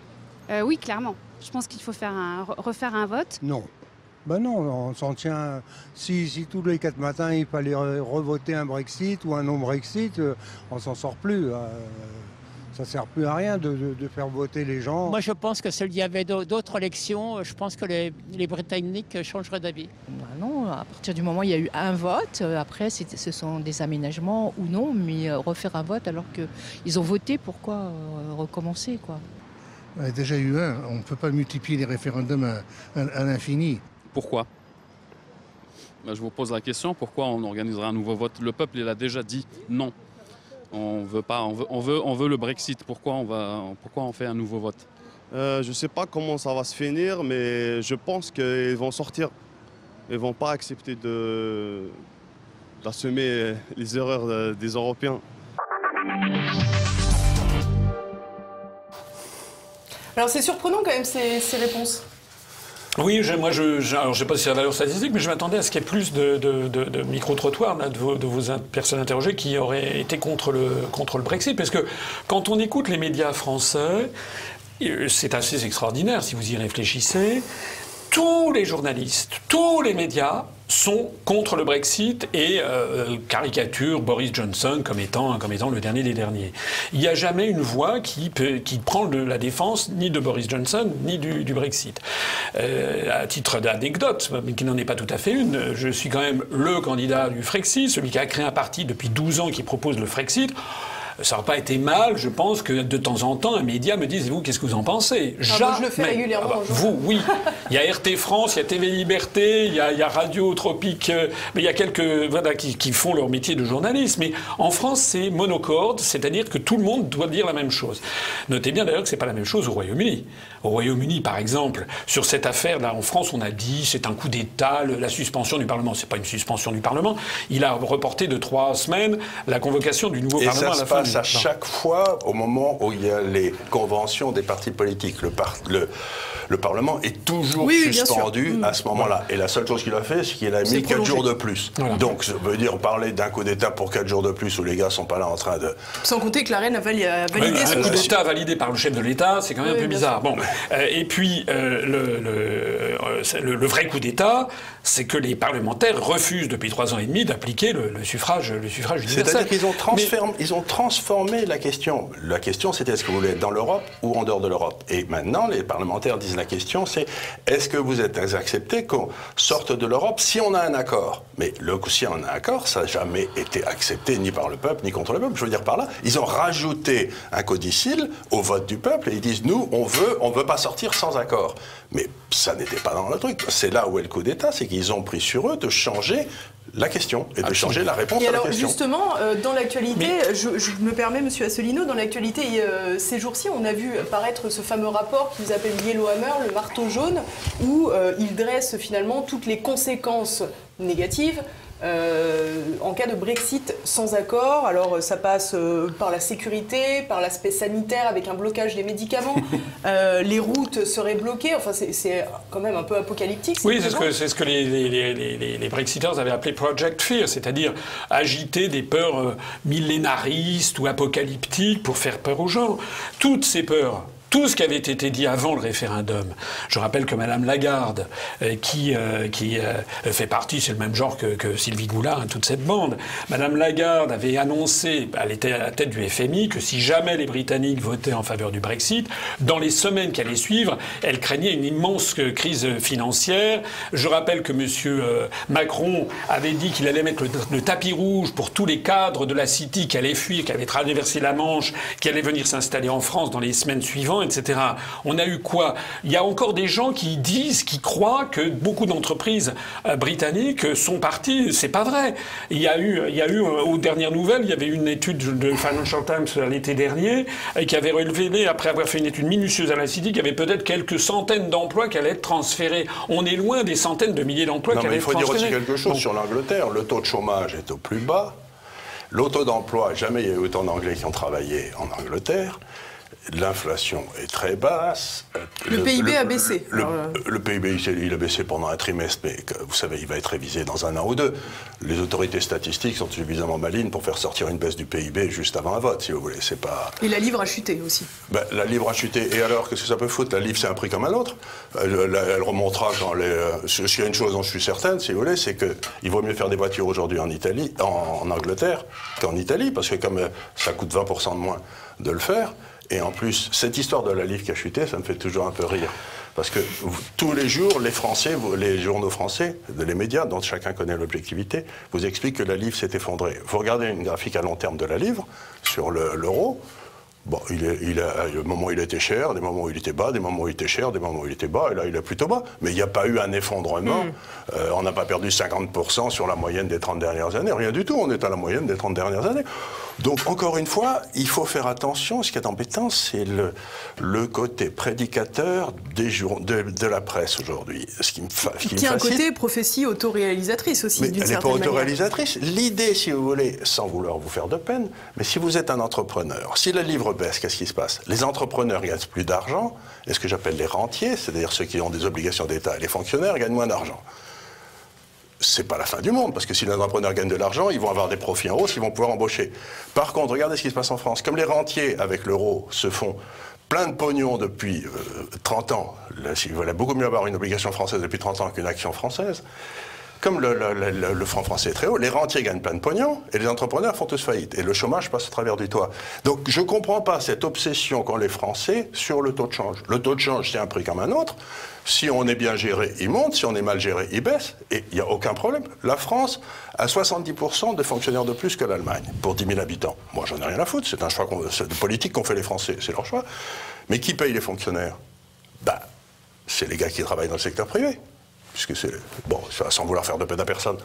Euh, Oui, clairement. Je pense qu'il faut faire un, refaire un vote. Non. Ben non, on s'en tient. Si, si, tous les quatre matins il fallait revoter un Brexit ou un non-Brexit, euh, on s'en sort plus. Ça sert plus à rien de, faire voter les gens. Moi, je pense que s'il y avait d'autres élections, je pense que les, Britanniques changeraient d'avis. Bah non, à partir du moment où il y a eu un vote, euh, après, ce sont des aménagements ou non, mais euh, refaire un vote alors qu'ils ont voté, pourquoi euh, recommencer quoi? Il y a déjà eu un. On ne peut pas multiplier les référendums à, l'infini. Pourquoi? Bah, Je vous pose la question, pourquoi on organiserait un nouveau vote? Le peuple, il a déjà dit non. On veut pas, on veut, on veut, on veut le Brexit. Pourquoi on, va, pourquoi on fait un nouveau vote? Euh, Je ne sais pas comment ça va se finir, mais je pense qu'ils vont sortir. Ils ne vont pas accepter d'assumer les erreurs des Européens. Alors c'est surprenant quand même ces, réponses. Oui, moi, je, ne sais pas si c'est la valeur statistique, mais je m'attendais à ce qu'il y ait plus de, micro-trottoirs de vos, de vos personnes interrogées qui auraient été contre le, contre le Brexit. Parce que quand on écoute les médias français, euh, c'est assez extraordinaire si vous y réfléchissez. Tous les journalistes, tous les médias sont contre le Brexit et euh, caricaturent Boris Johnson comme étant, comme étant le dernier des derniers. Il n'y a jamais une voix qui, prend la défense ni de Boris Johnson ni du, Brexit. Euh, à titre d'anecdote, mais qui n'en est pas tout à fait une, je suis quand même le candidat du Frexit, celui qui a créé un parti depuis 12 ans qui propose le Frexit ça n'aurait pas été mal, je pense, que de temps en temps, un média me dise, vous, qu'est-ce que vous en pensez? Ah, Jamais. je le fais régulièrement. Ah bah, vous, oui. Il y a RT France, il y a TV Liberté, il y a, Radio Tropique, euh, mais il y a quelques voilà, qui, font leur métier de journaliste. Mais en France, c'est monocorde, c'est-à-dire que tout le monde doit dire la même chose. Notez bien d'ailleurs que ce n'est pas la même chose au Royaume-Uni. Au Royaume-Uni, par exemple, sur cette affaire-là, en France, on a dit c'est un coup d'État, la suspension du Parlement. C'est pas une suspension du Parlement. Il a reporté de trois semaines la convocation du nouveau Parlement à la fin à chaque fois au moment où il y a les conventions des partis politiques. Le, le, Parlement est toujours suspendu à ce moment-là. Et la seule chose qu'il a fait, c'est qu'il a mis 4 jours de plus. Donc, ça veut dire parler d'un coup d'État pour 4 jours de plus où les gars sont pas là en train de. Sans compter que la reine a validé, Un coup d'État validé par le chef de l'État, c'est quand même un peu bizarre. Bon. Euh, et puis, euh, euh, le, le, vrai coup d'État, c'est que les parlementaires refusent depuis trois ans et demi d'appliquer le, suffrage, le suffrage universel. C'est-à-dire qu'ils ont, ils ont transformé la question. La question, c'était est-ce que vous voulez être dans l'Europe ou en dehors de l'Europe? Et maintenant, les parlementaires disent la question, c'est est-ce que vous êtes accepté qu'on sorte de l'Europe si on a un accord? Mais le si on a un accord, ça n'a jamais été accepté ni par le peuple ni contre le peuple. Je veux dire par là, ils ont rajouté un codicile au vote du peuple et ils disent nous, on veut, on veut pas sortir sans accord. Mais ça n'était pas dans le truc. C'est là où est le coup d'État, c'est qu'ils ont pris sur eux de changer la question et de changer la réponse à la question. Justement, euh, dans l'actualité, je, me permets, Monsieur Asselineau, dans l'actualité, euh, ces jours-ci, on a vu apparaître ce fameux rapport qu'ils appellent Yellowhammer, le marteau jaune, où euh, il dresse finalement toutes les conséquences négatives euh, en cas de Brexit sans accord, alors euh, ça passe euh, par la sécurité, par l'aspect sanitaire avec un blocage des médicaments, les routes seraient bloquées, enfin c'est quand même un peu apocalyptique. Oui, c'est ce que, ce que les, les, les, Brexiters avaient appelé Project Fear, c'est-à-dire agiter des peurs millénaristes ou apocalyptiques pour faire peur aux gens. Toutes ces peurs tout ce qui avait été dit avant le référendum. Je rappelle que Madame Lagarde, euh, qui, euh, qui euh, fait partie, c'est le même genre que, Sylvie Goulard, hein, toute cette bande, Madame Lagarde avait annoncé, elle était à la tête du FMI, que si jamais les Britanniques votaient en faveur du Brexit, dans les semaines qui allaient suivre, elle craignait une immense crise financière. Je rappelle que M. Macron avait dit qu'il allait mettre le, tapis rouge pour tous les cadres de la City qui allaient fuir, qui avaient traversé la Manche, qui allaient venir s'installer en France dans les semaines suivantes etc. On a eu quoi? Il y a encore des gens qui disent, qui croient que beaucoup d'entreprises euh, britanniques sont parties. C'est pas vrai. Il y a eu, il y a eu euh, aux dernières nouvelles, il y avait une étude de Financial Times l'été dernier qui avait relevé, après avoir fait une étude minutieuse à la City, qu'il y avait peut-être quelques centaines d'emplois qui allaient être transférés. On est loin des centaines de milliers d'emplois qui allaient être transférés. Il faut dire aussi quelque chose sur l'Angleterre. Le taux de chômage est au plus bas. Le taux d'emploi, jamais il y a eu autant d'Anglais qui ont travaillé en Angleterre. L'inflation est très basse. Le, PIB a baissé. Le, PIB, il a baissé pendant un trimestre, mais vous savez, il va être révisé dans un an ou deux. Les autorités statistiques sont suffisamment malines pour faire sortir une baisse du PIB juste avant un vote, si vous voulez. C'est pas. Et la livre a chuté aussi. Ben, la livre a chuté. Et alors, qu'est-ce que ça peut foutre? La livre, c'est un prix comme un autre. Elle, remontera quand les. Euh, s'il y a une chose dont je suis certaine, si vous voulez, c'est qu'il vaut mieux faire des voitures aujourd'hui en Italie, en, en Angleterre, qu'en Italie, parce que comme euh, ça coûte 20% de moins de le faire. Et en plus, cette histoire de la livre qui a chuté, ça me fait toujours un peu rire. Parce que tous les jours, les Français, les journaux français, les médias, dont chacun connaît l'objectivité, vous expliquent que la livre s'est effondrée. Vous regardez une graphique à long terme de la livre, sur l'euro, Bon, il est, il a, des moments où il était cher, des moments où il était bas, des moments où il était cher, des moments où il était bas, et là il est plutôt bas. Mais il n'y a pas eu un effondrement. Mm. Euh, on n'a pas perdu 50% sur la moyenne des 30 dernières années, rien du tout. On est à la moyenne des 30 dernières années. Donc encore une fois, il faut faire attention. Ce qui est embêtant, c'est le, le côté prédicateur des jour, de, de la presse aujourd'hui. Ce qui me, fa, ce qui me a un côté prophétie autoréalisatrice aussi, mais elle n'est pas autoréalisatrice. L'idée, si vous voulez, sans vouloir vous faire de peine, mais si vous êtes un entrepreneur, si le livre baisse, qu'est-ce qui se passe? Les entrepreneurs gagnent plus d'argent, et ce que j'appelle les rentiers, c'est-à-dire ceux qui ont des obligations d'État, et les fonctionnaires gagnent moins d'argent. C'est pas la fin du monde, parce que si les entrepreneurs gagnent de l'argent, ils vont avoir des profits en hausse, ils vont pouvoir embaucher. Par contre, regardez ce qui se passe en France. Comme les rentiers, avec l'euro, se font plein de pognon depuis euh, 30 ans, là, il valait beaucoup mieux avoir une obligation française depuis 30 ans qu'une action française, comme le, franc français est très haut, les rentiers gagnent plein de pognon et les entrepreneurs font tous faillite. Et le chômage passe au travers du toit. Donc je ne comprends pas cette obsession qu'ont les Français sur le taux de change. Le taux de change, c'est un prix comme un autre. Si on est bien géré, il monte. Si on est mal géré, il baisse. Et il n'y a aucun problème. La France a 70% de fonctionnaires de plus que l'Allemagne pour 10 000 habitants. Moi, j'en ai rien à foutre. C'est un choix de politique qu'ont fait les Français. C'est leur choix. Mais qui paye les fonctionnaires? Bah, c'est les gars qui travaillent dans le secteur privé. Puisque c'est. Bon, sans vouloir faire de peine à personne.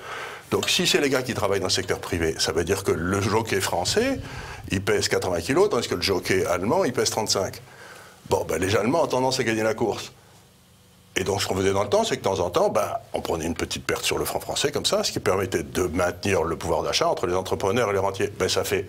Donc, si c'est les gars qui travaillent dans le secteur privé, ça veut dire que le jockey français, il pèse 80 kilos, tandis que le jockey allemand, il pèse 35. Bon, ben, les Allemands ont tendance à gagner la course. Et donc, ce qu'on faisait dans le temps, c'est que de temps en temps, ben, on prenait une petite perte sur le franc français, comme ça, ce qui permettait de maintenir le pouvoir d'achat entre les entrepreneurs et les rentiers. Ben, ça fait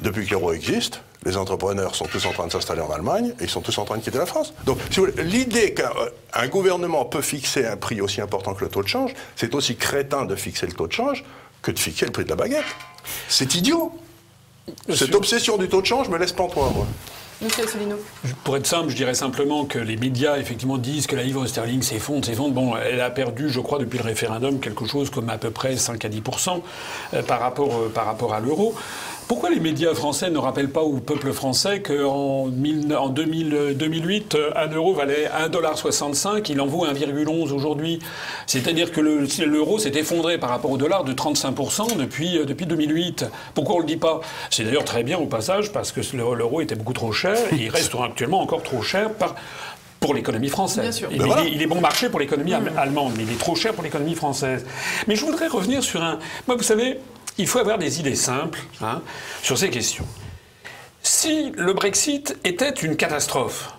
depuis que l'euro existe, les entrepreneurs sont tous en train de s'installer en Allemagne et ils sont tous en train de quitter la France. Donc, si vous voulez, l'idée qu'un euh, gouvernement peut fixer un prix aussi important que le taux de change, c'est aussi crétin de fixer le taux de change que de fixer le prix de la baguette. C'est idiot. Cette obsession du taux de change me laisse pantois, moi. Monsieur Asselineau. Pour être simple, je dirais simplement que les médias, effectivement, disent que la livre sterling s'effondre, s'effondre. Bon, elle a perdu, je crois, depuis le référendum, quelque chose comme à peu près 5 à 10 euh, par, rapport, euh, par rapport à l'euro. Pourquoi les médias français ne rappellent pas au peuple français qu'en en 2000, 2008, euh, un euro valait 1,65 il en vaut 1,11 aujourd'hui? C'est-à-dire que le- l'euro s'est effondré par rapport au dollar de 35% depuis, euh, depuis 2008. Pourquoi on ne le dit pas? C'est d'ailleurs très bien au passage parce que le- l'euro était beaucoup trop cher et il reste actuellement encore trop cher par, pour l'économie française. Bien sûr. Il, Ben il voilà. est, il est bon marché pour l'économie am- allemande, mais il est trop cher pour l'économie française. Mais je voudrais revenir sur un... Moi, vous savez, il faut avoir des idées simples hein, sur ces questions. Si le Brexit était une catastrophe,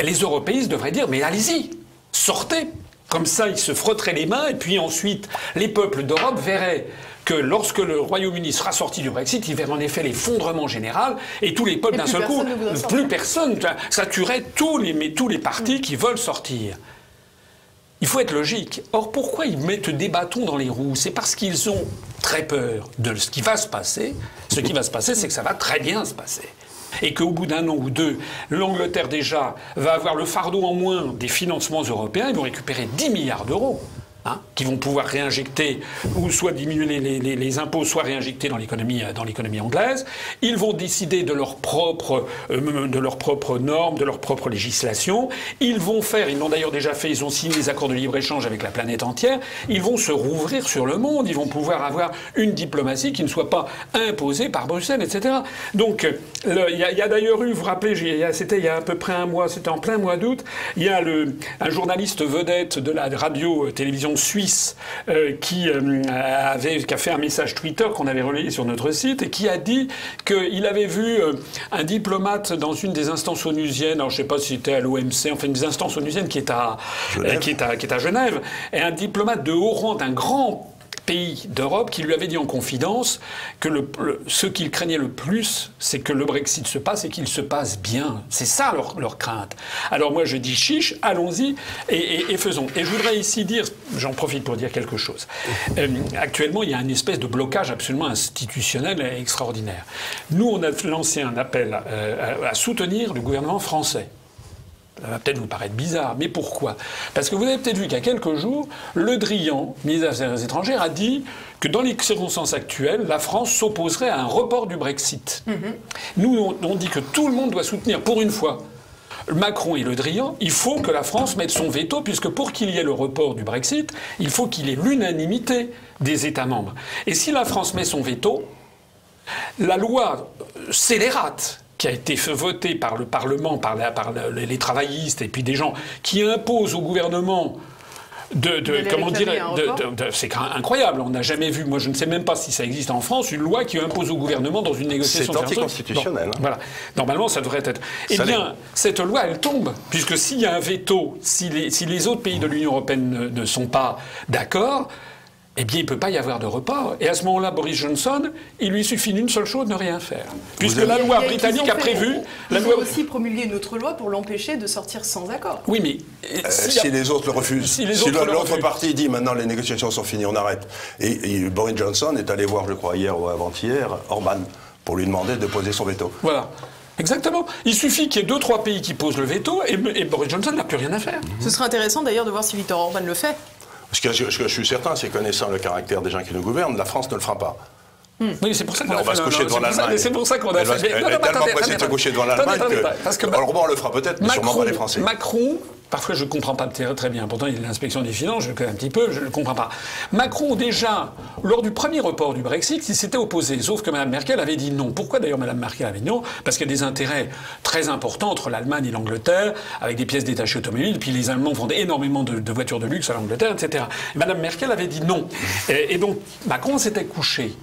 les européistes devraient dire mais allez-y, sortez. Comme ça, ils se frotteraient les mains et puis ensuite, les peuples d'Europe verraient que lorsque le Royaume-Uni sera sorti du Brexit, ils verraient en effet l'effondrement général et tous les peuples d'un seul coup, plus personne, ça tuerait tous les, tous les partis qui veulent sortir. Il faut être logique. Or, pourquoi ils mettent des bâtons dans les roues? C'est parce qu'ils ont très peur de ce qui va se passer. Ce qui va se passer, c'est que ça va très bien se passer. Et qu'au bout d'un an ou deux, l'Angleterre déjà va avoir le fardeau en moins des financements européens. Ils vont récupérer 10 milliards d'euros. Hein, qui vont pouvoir réinjecter ou soit diminuer les, impôts, soit réinjecter dans l'économie euh, dans l'économie anglaise. Ils vont décider de leurs propres euh, de leurs propres normes, de leur propre législation. Ils vont faire, ils l'ont d'ailleurs déjà fait, ils ont signé des accords de libre échange avec la planète entière. Ils vont se rouvrir sur le monde. Ils vont pouvoir avoir une diplomatie qui ne soit pas imposée par Bruxelles, etc. Donc euh, il y a, d'ailleurs eu, vous vous rappelez, c'était il y a à peu près un mois, c'était en plein mois d'août. Il y a un journaliste vedette de la suisse euh, qui, euh, avait, qui a fait un message Twitter qu'on avait relayé sur notre site et qui a dit qu'il avait vu euh, un diplomate dans une des instances onusiennes, alors je ne sais pas si c'était à l'OMC, enfin une des instances onusiennes qui est à, Genève. qui est à, qui est à Genève, et un diplomate de haut rang d'un grand pays d'Europe qui lui avait dit en confidence que le, ce qu'il craignait le plus, c'est que le Brexit se passe et qu'il se passe bien. C'est ça leur, leur crainte. Alors moi je dis chiche, allons-y et, faisons. Et je voudrais ici dire, j'en profite pour dire quelque chose. Euh, actuellement, il y a une espèce de blocage absolument institutionnel et extraordinaire. Nous, on a lancé un appel à soutenir le gouvernement français. Ça va peut-être vous paraître bizarre, mais pourquoi? Parce que vous avez peut-être vu qu'il y a quelques jours, Le Drian, ministre des Affaires étrangères, a dit que dans les circonstances actuelles, la France s'opposerait à un report du Brexit. Nous, on, on dit que tout le monde doit soutenir, pour une fois, Macron et Le Drian, il faut que la France mette son veto, puisque pour qu'il y ait le report du Brexit, il faut qu'il y ait l'unanimité des États membres. Et si la France met son veto, la loi scélérate qui a été voté par le Parlement, par, les travaillistes et puis des gens qui imposent au gouvernement de, comment dire, c'est incroyable. On n'a jamais vu, moi je ne sais même pas si ça existe en France, une loi qui impose au gouvernement dans une négociation. C'est anticonstitutionnel. Hein. Voilà. Normalement, ça devrait être. Eh bien, cette loi, elle tombe, puisque s'il y a un veto, si les, si les autres pays de l'Union européenne ne sont pas d'accord, eh bien, il ne peut pas y avoir de report. Et à ce moment-là, Boris Johnson, il lui suffit d'une seule chose, ne rien faire. Puisque la loi britannique a prévu... Ils la loi... aussi promulgué une autre loi pour l'empêcher de sortir sans accord. Oui, mais... Euh, si, les autres le refusent. Si, l'autre partie dit maintenant les négociations sont finies, on arrête. Et, Boris Johnson est allé voir, je crois, hier ou avant-hier, Orban, pour lui demander de poser son veto. Voilà. Exactement. Il suffit qu'il y ait deux, trois pays qui posent le veto et, et Boris Johnson n'a plus rien à faire. Ce serait intéressant d'ailleurs de voir si Victor Orban le fait. Ce que, je, suis certain, c'est connaissant le caractère des gens qui nous gouvernent, la France ne le fera pas. Hmm. Oui, c'est pour ça qu'on va se coucher devant l'Allemagne. C'est pour ça qu'on a fait. Elle, est tellement pressée de se coucher devant l'Allemagne que. Alors, on le fera peut-être, mais sûrement pas les Français. Macron Parfois, je ne comprends pas très bien. Pourtant, il est l'inspection des finances, je le connais un petit peu, je ne comprends pas. Macron, déjà, lors du premier report du Brexit, il s'était opposé. Sauf que Mme Merkel avait dit non. Pourquoi d'ailleurs Mme Merkel avait dit non? Parce qu'il y a des intérêts très importants entre l'Allemagne et l'Angleterre, avec des pièces détachées automobiles. Puis les Allemands vendent énormément de, voitures de luxe à l'Angleterre, etc. Mme Merkel avait dit non. Et, et donc, Macron s'était couché.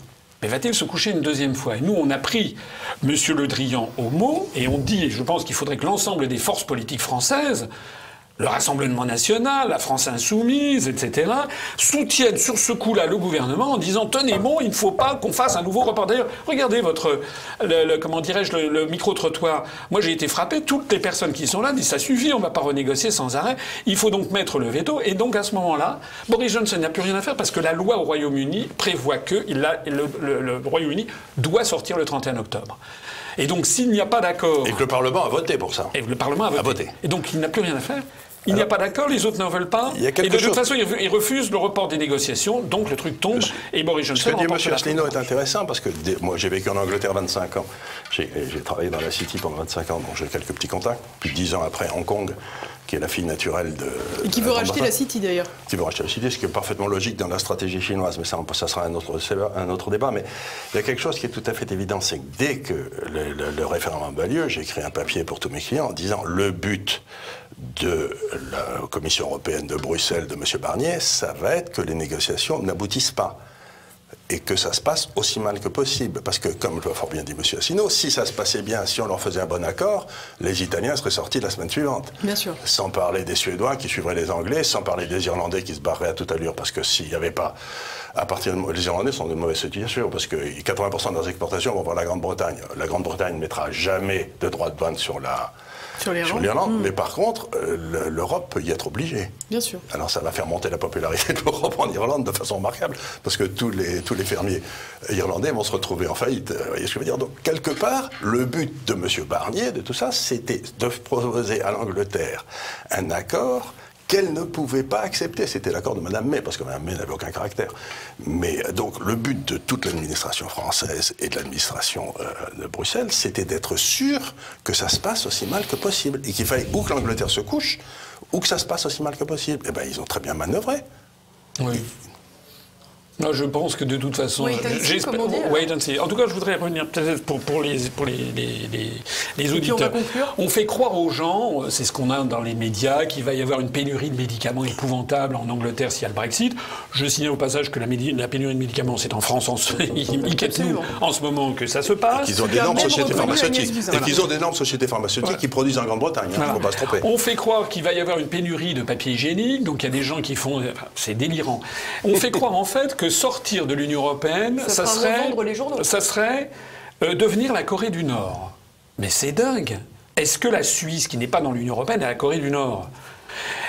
Mais va-t-il se coucher une deuxième fois? Et nous, on a pris M. Le Drian au mot, et on dit, et je pense qu'il faudrait que l'ensemble des forces politiques françaises le Rassemblement national, la France insoumise, etc., soutiennent sur ce coup-là le gouvernement en disant tenez bon, il ne faut pas qu'on fasse un nouveau report. D'ailleurs, regardez votre, le, comment dirais-je, le, micro-trottoir. Moi, j'ai été frappé. Toutes les personnes qui sont là disent ça suffit, on ne va pas renégocier sans arrêt. Il faut donc mettre le veto. Et donc, à ce moment-là, Boris Johnson n'a plus rien à faire parce que la loi au Royaume-Uni prévoit que le, le Royaume-Uni doit sortir le 31 octobre. Et donc, s'il n'y a pas d'accord. Et que le Parlement a voté pour ça. Et le Parlement a voté. Et donc, il n'a plus rien à faire. Il n'y a pas d'accord, les autres n'en veulent pas. et de toute façon, ils refusent le report des négociations, donc le truc tombe, et Boris Johnson. Ce que dit M. Asselineau est intéressant, parce que moi j'ai vécu en Angleterre 25 ans. J'ai travaillé dans la City pendant 25 ans, donc j'ai quelques petits contacts. De 10 ans après, Hong Kong qui est la fille naturelle de. Et qui veut racheter la City d'ailleurs. Qui veut racheter la City, ce qui est parfaitement logique dans la stratégie chinoise, mais ça, ça sera un autre, un autre débat. Mais il y a quelque chose qui est tout à fait évident, c'est que dès que le, référendum a lieu, j'ai écrit un papier pour tous mes clients en disant le but de la Commission européenne de Bruxelles de M. Barnier, ça va être que les négociations n'aboutissent pas et que ça se passe aussi mal que possible. Parce que, comme le fort bien dit M. Assino, si ça se passait bien, si on leur faisait un bon accord, les Italiens seraient sortis la semaine suivante. Bien sûr. Sans parler des Suédois qui suivraient les Anglais, sans parler des Irlandais qui se barreraient à toute allure. Parce que s'il n'y avait pas. À partir de, les Irlandais sont de mauvaise situation, parce que 80% de leurs exportations vont vers la Grande-Bretagne. La Grande-Bretagne ne mettra jamais de droit de douane sur la, sur l'Irlande. Hmm. Mais par contre, euh, l'Europe peut y être obligée. Bien sûr. Alors ça va faire monter la popularité de l'Europe en Irlande de façon remarquable, parce que tous les, tous les fermiers irlandais vont se retrouver en faillite. Vous voyez ce que je veux dire Donc, quelque part, le but de M. Barnier, de tout ça, c'était de proposer à l'Angleterre un accord qu'elle ne pouvait pas accepter. C'était l'accord de Mme May, parce que Mme May n'avait aucun caractère. Mais euh, donc le but de toute l'administration française et de l'administration euh, de Bruxelles, c'était d'être sûr que ça se passe aussi mal que possible. Et qu'il fallait ou que l'Angleterre se couche, ou que ça se passe aussi mal que possible. Eh bien, ils ont très bien manœuvré. Oui. Non, je pense que de toute façon. Wait En tout cas, je voudrais revenir peut-être pour, pour, les, pour les, les, les, auditeurs. On, fait croire aux gens, c'est ce qu'on a dans les médias, qu'il va y avoir une pénurie de médicaments épouvantable en Angleterre s'il y a le Brexit. Je signale au passage que la, la pénurie de médicaments, c'est en France en ce, en ce moment que ça se passe. Qu'ils ont d'énormes sociétés pharmaceutiques. Et qu'ils ont d'énormes sociétés pharmaceutiques qui produisent en Grande-Bretagne. Hein, faut pas se tromper. On fait croire qu'il va y avoir une pénurie de papier hygiénique, donc il y a des gens qui font. c'est délirant. On fait croire en fait que sortir de l'Union européenne, ça, serait, ça serait euh, devenir la Corée du Nord. Mais c'est dingue. Est-ce que la Suisse, qui n'est pas dans l'Union européenne, est la Corée du Nord?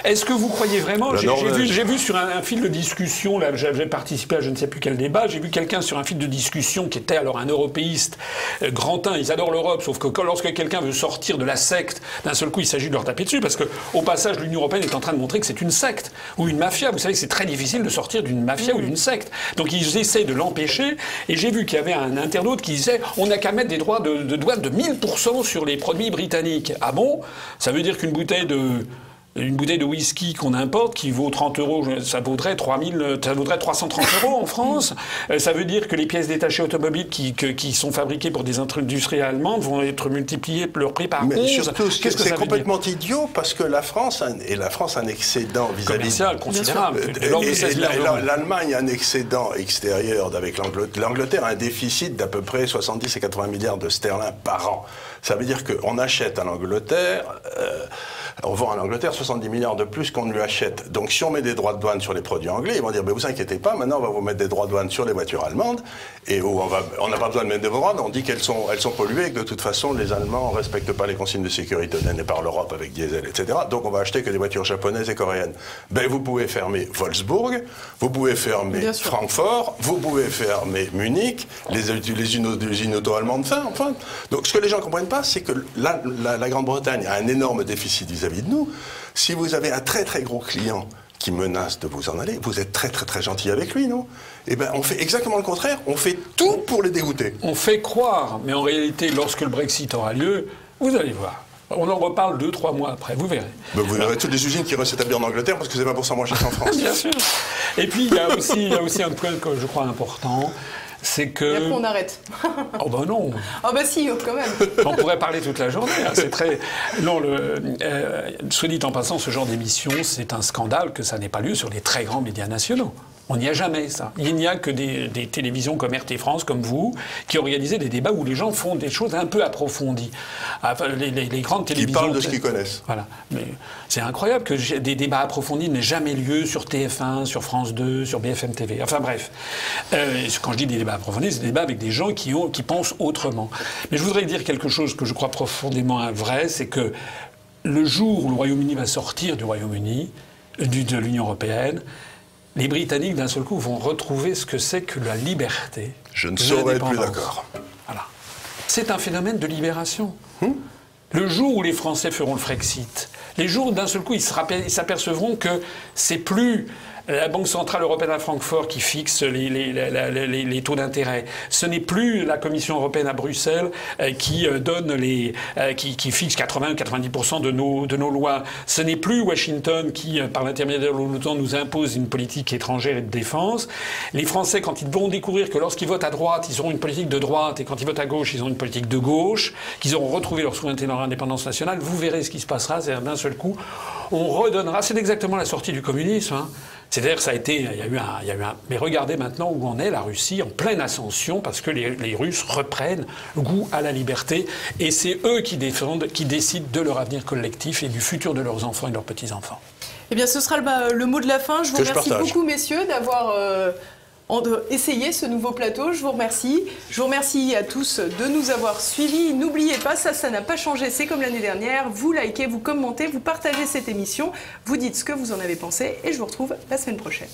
Est-ce que vous croyez vraiment J'ai vu, sur un, fil de discussion, là, j'avais participé à je ne sais plus quel débat, j'ai vu quelqu'un sur un fil de discussion qui était alors un européiste, euh, grand ils adorent l'Europe, sauf que lorsque quelqu'un veut sortir de la secte, d'un seul coup, il s'agit de leur taper dessus, parce que au passage, l'Union européenne est en train de montrer que c'est une secte ou une mafia. Vous savez que c'est très difficile de sortir d'une mafia ou d'une secte. Donc ils essaient de l'empêcher, et j'ai vu qu'il y avait un internaute qui disait on n'a qu'à mettre des droits de, de douane de 1000% sur les produits britanniques. Ah bon? Ça veut dire qu'une bouteille de une bouteille de whisky qu'on importe qui vaut 30 euros, ça vaudrait, 3000, ça vaudrait 330 euros en France. Euh, ça veut dire que les pièces détachées automobiles qui, qui sont fabriquées pour des industries allemandes vont être multipliées leur prix par Mais surtout, c'est complètement idiot parce que la France a, et la France a un excédent vis-à-vis considérable. L'Allemagne a un excédent extérieur avec l'Angleterre. L'Angleterre a un déficit d'à peu près 70 et 80 milliards de sterling par an. Ça veut dire qu'on achète à l'Angleterre. Euh, on vend en Angleterre 70 milliards de plus qu'on ne lui achète. Donc si on met des droits de douane sur les produits anglais, ils vont dire, mais vous inquiétez pas, maintenant on va vous mettre des droits de douane sur les voitures allemandes, et où on n'a pas besoin de mettre des droits, on dit qu'elles sont, elles sont polluées et que de toute façon les Allemands ne respectent pas les consignes de sécurité données par l'Europe avec diesel, etc. Donc on va acheter que des voitures japonaises et coréennes. Ben vous pouvez fermer Wolfsburg, vous pouvez fermer Francfort, vous pouvez fermer Munich, les, les usines auto-allemandes, enfin, Donc ce que les gens ne comprennent pas, c'est que la, la Grande-Bretagne a un énorme déficit vis-à-vis de nous. Si vous avez un très très gros client qui menace de vous en aller, vous êtes très très très gentil avec lui, non? Eh bien, on fait exactement le contraire. On fait tout pour les dégoûter. On fait croire, mais en réalité, lorsque le Brexit aura lieu, vous allez voir. On en reparle deux, trois mois après, vous verrez. vous verrez toutes les usines qui vont s'établir en Angleterre parce que c'est 20% moins cher qu'en France. Bien sûr. Et puis, il y, a aussi, il y a aussi un point que je crois important, c'est que. Et après, on arrête. oh ben non. Oh ben si, quand même. on pourrait parler toute la journée. Hein. C'est très. Non, le, euh, soit dit en passant, ce genre d'émission, c'est un scandale que ça n'ait pas lieu sur les très grands médias nationaux. On n'y a jamais ça. Il n'y a que des, télévisions comme RT France, comme vous, qui organisent des débats où les gens font des choses un peu approfondies. Enfin, les, grandes télévisions. Qui parlent de ce qu'ils connaissent. Voilà. Mais c'est incroyable que des débats approfondis n'aient jamais lieu sur TF1, sur France 2, sur BFM TV. Enfin bref. Euh, quand je dis des débats approfondis, c'est des débats avec des gens qui, ont, qui pensent autrement. Mais je voudrais dire quelque chose que je crois profondément vrai, c'est que le jour où le Royaume-Uni va sortir du Royaume-Uni, de l'Union européenne, les Britanniques, d'un seul coup, vont retrouver ce que c'est que la liberté. Je ne saurais plus d'accord. Voilà. C'est un phénomène de libération. Hmm le jour où les Français feront le Frexit, les jours d'un seul coup, ils s'apercevront que c'est plus la Banque centrale européenne à Francfort qui fixe les, taux d'intérêt. Ce n'est plus la Commission européenne à Bruxelles euh, qui euh, donne les, euh, qui, fixe 80-90% de nos, de nos lois. Ce n'est plus Washington qui, par l'intermédiaire de l'OTAN, nous impose une politique étrangère et de défense. Les Français, quand ils vont découvrir que lorsqu'ils votent à droite, ils auront une politique de droite, et quand ils votent à gauche, ils ont une politique de gauche, qu'ils auront retrouvé leur souveraineté et leur indépendance nationale, vous verrez ce qui se passera. C'est d'un seul coup, on redonnera. C'est exactement la sortie du communisme. Hein. C'est-à-dire ça a été, il y a, eu un, il y a eu un, mais regardez maintenant où en est la Russie en pleine ascension parce que les, les Russes reprennent goût à la liberté et c'est eux qui défendent, qui décident de leur avenir collectif et du futur de leurs enfants et de leurs petits enfants. Eh bien, ce sera le, le mot de la fin. Je vous remercie beaucoup, messieurs, d'avoir euh, essayer ce nouveau plateau. Je vous remercie. Je vous remercie à tous de nous avoir suivis. N'oubliez pas, ça, ça n'a pas changé. C'est comme l'année dernière. Vous likez, vous commentez, vous partagez cette émission. Vous dites ce que vous en avez pensé et je vous retrouve la semaine prochaine.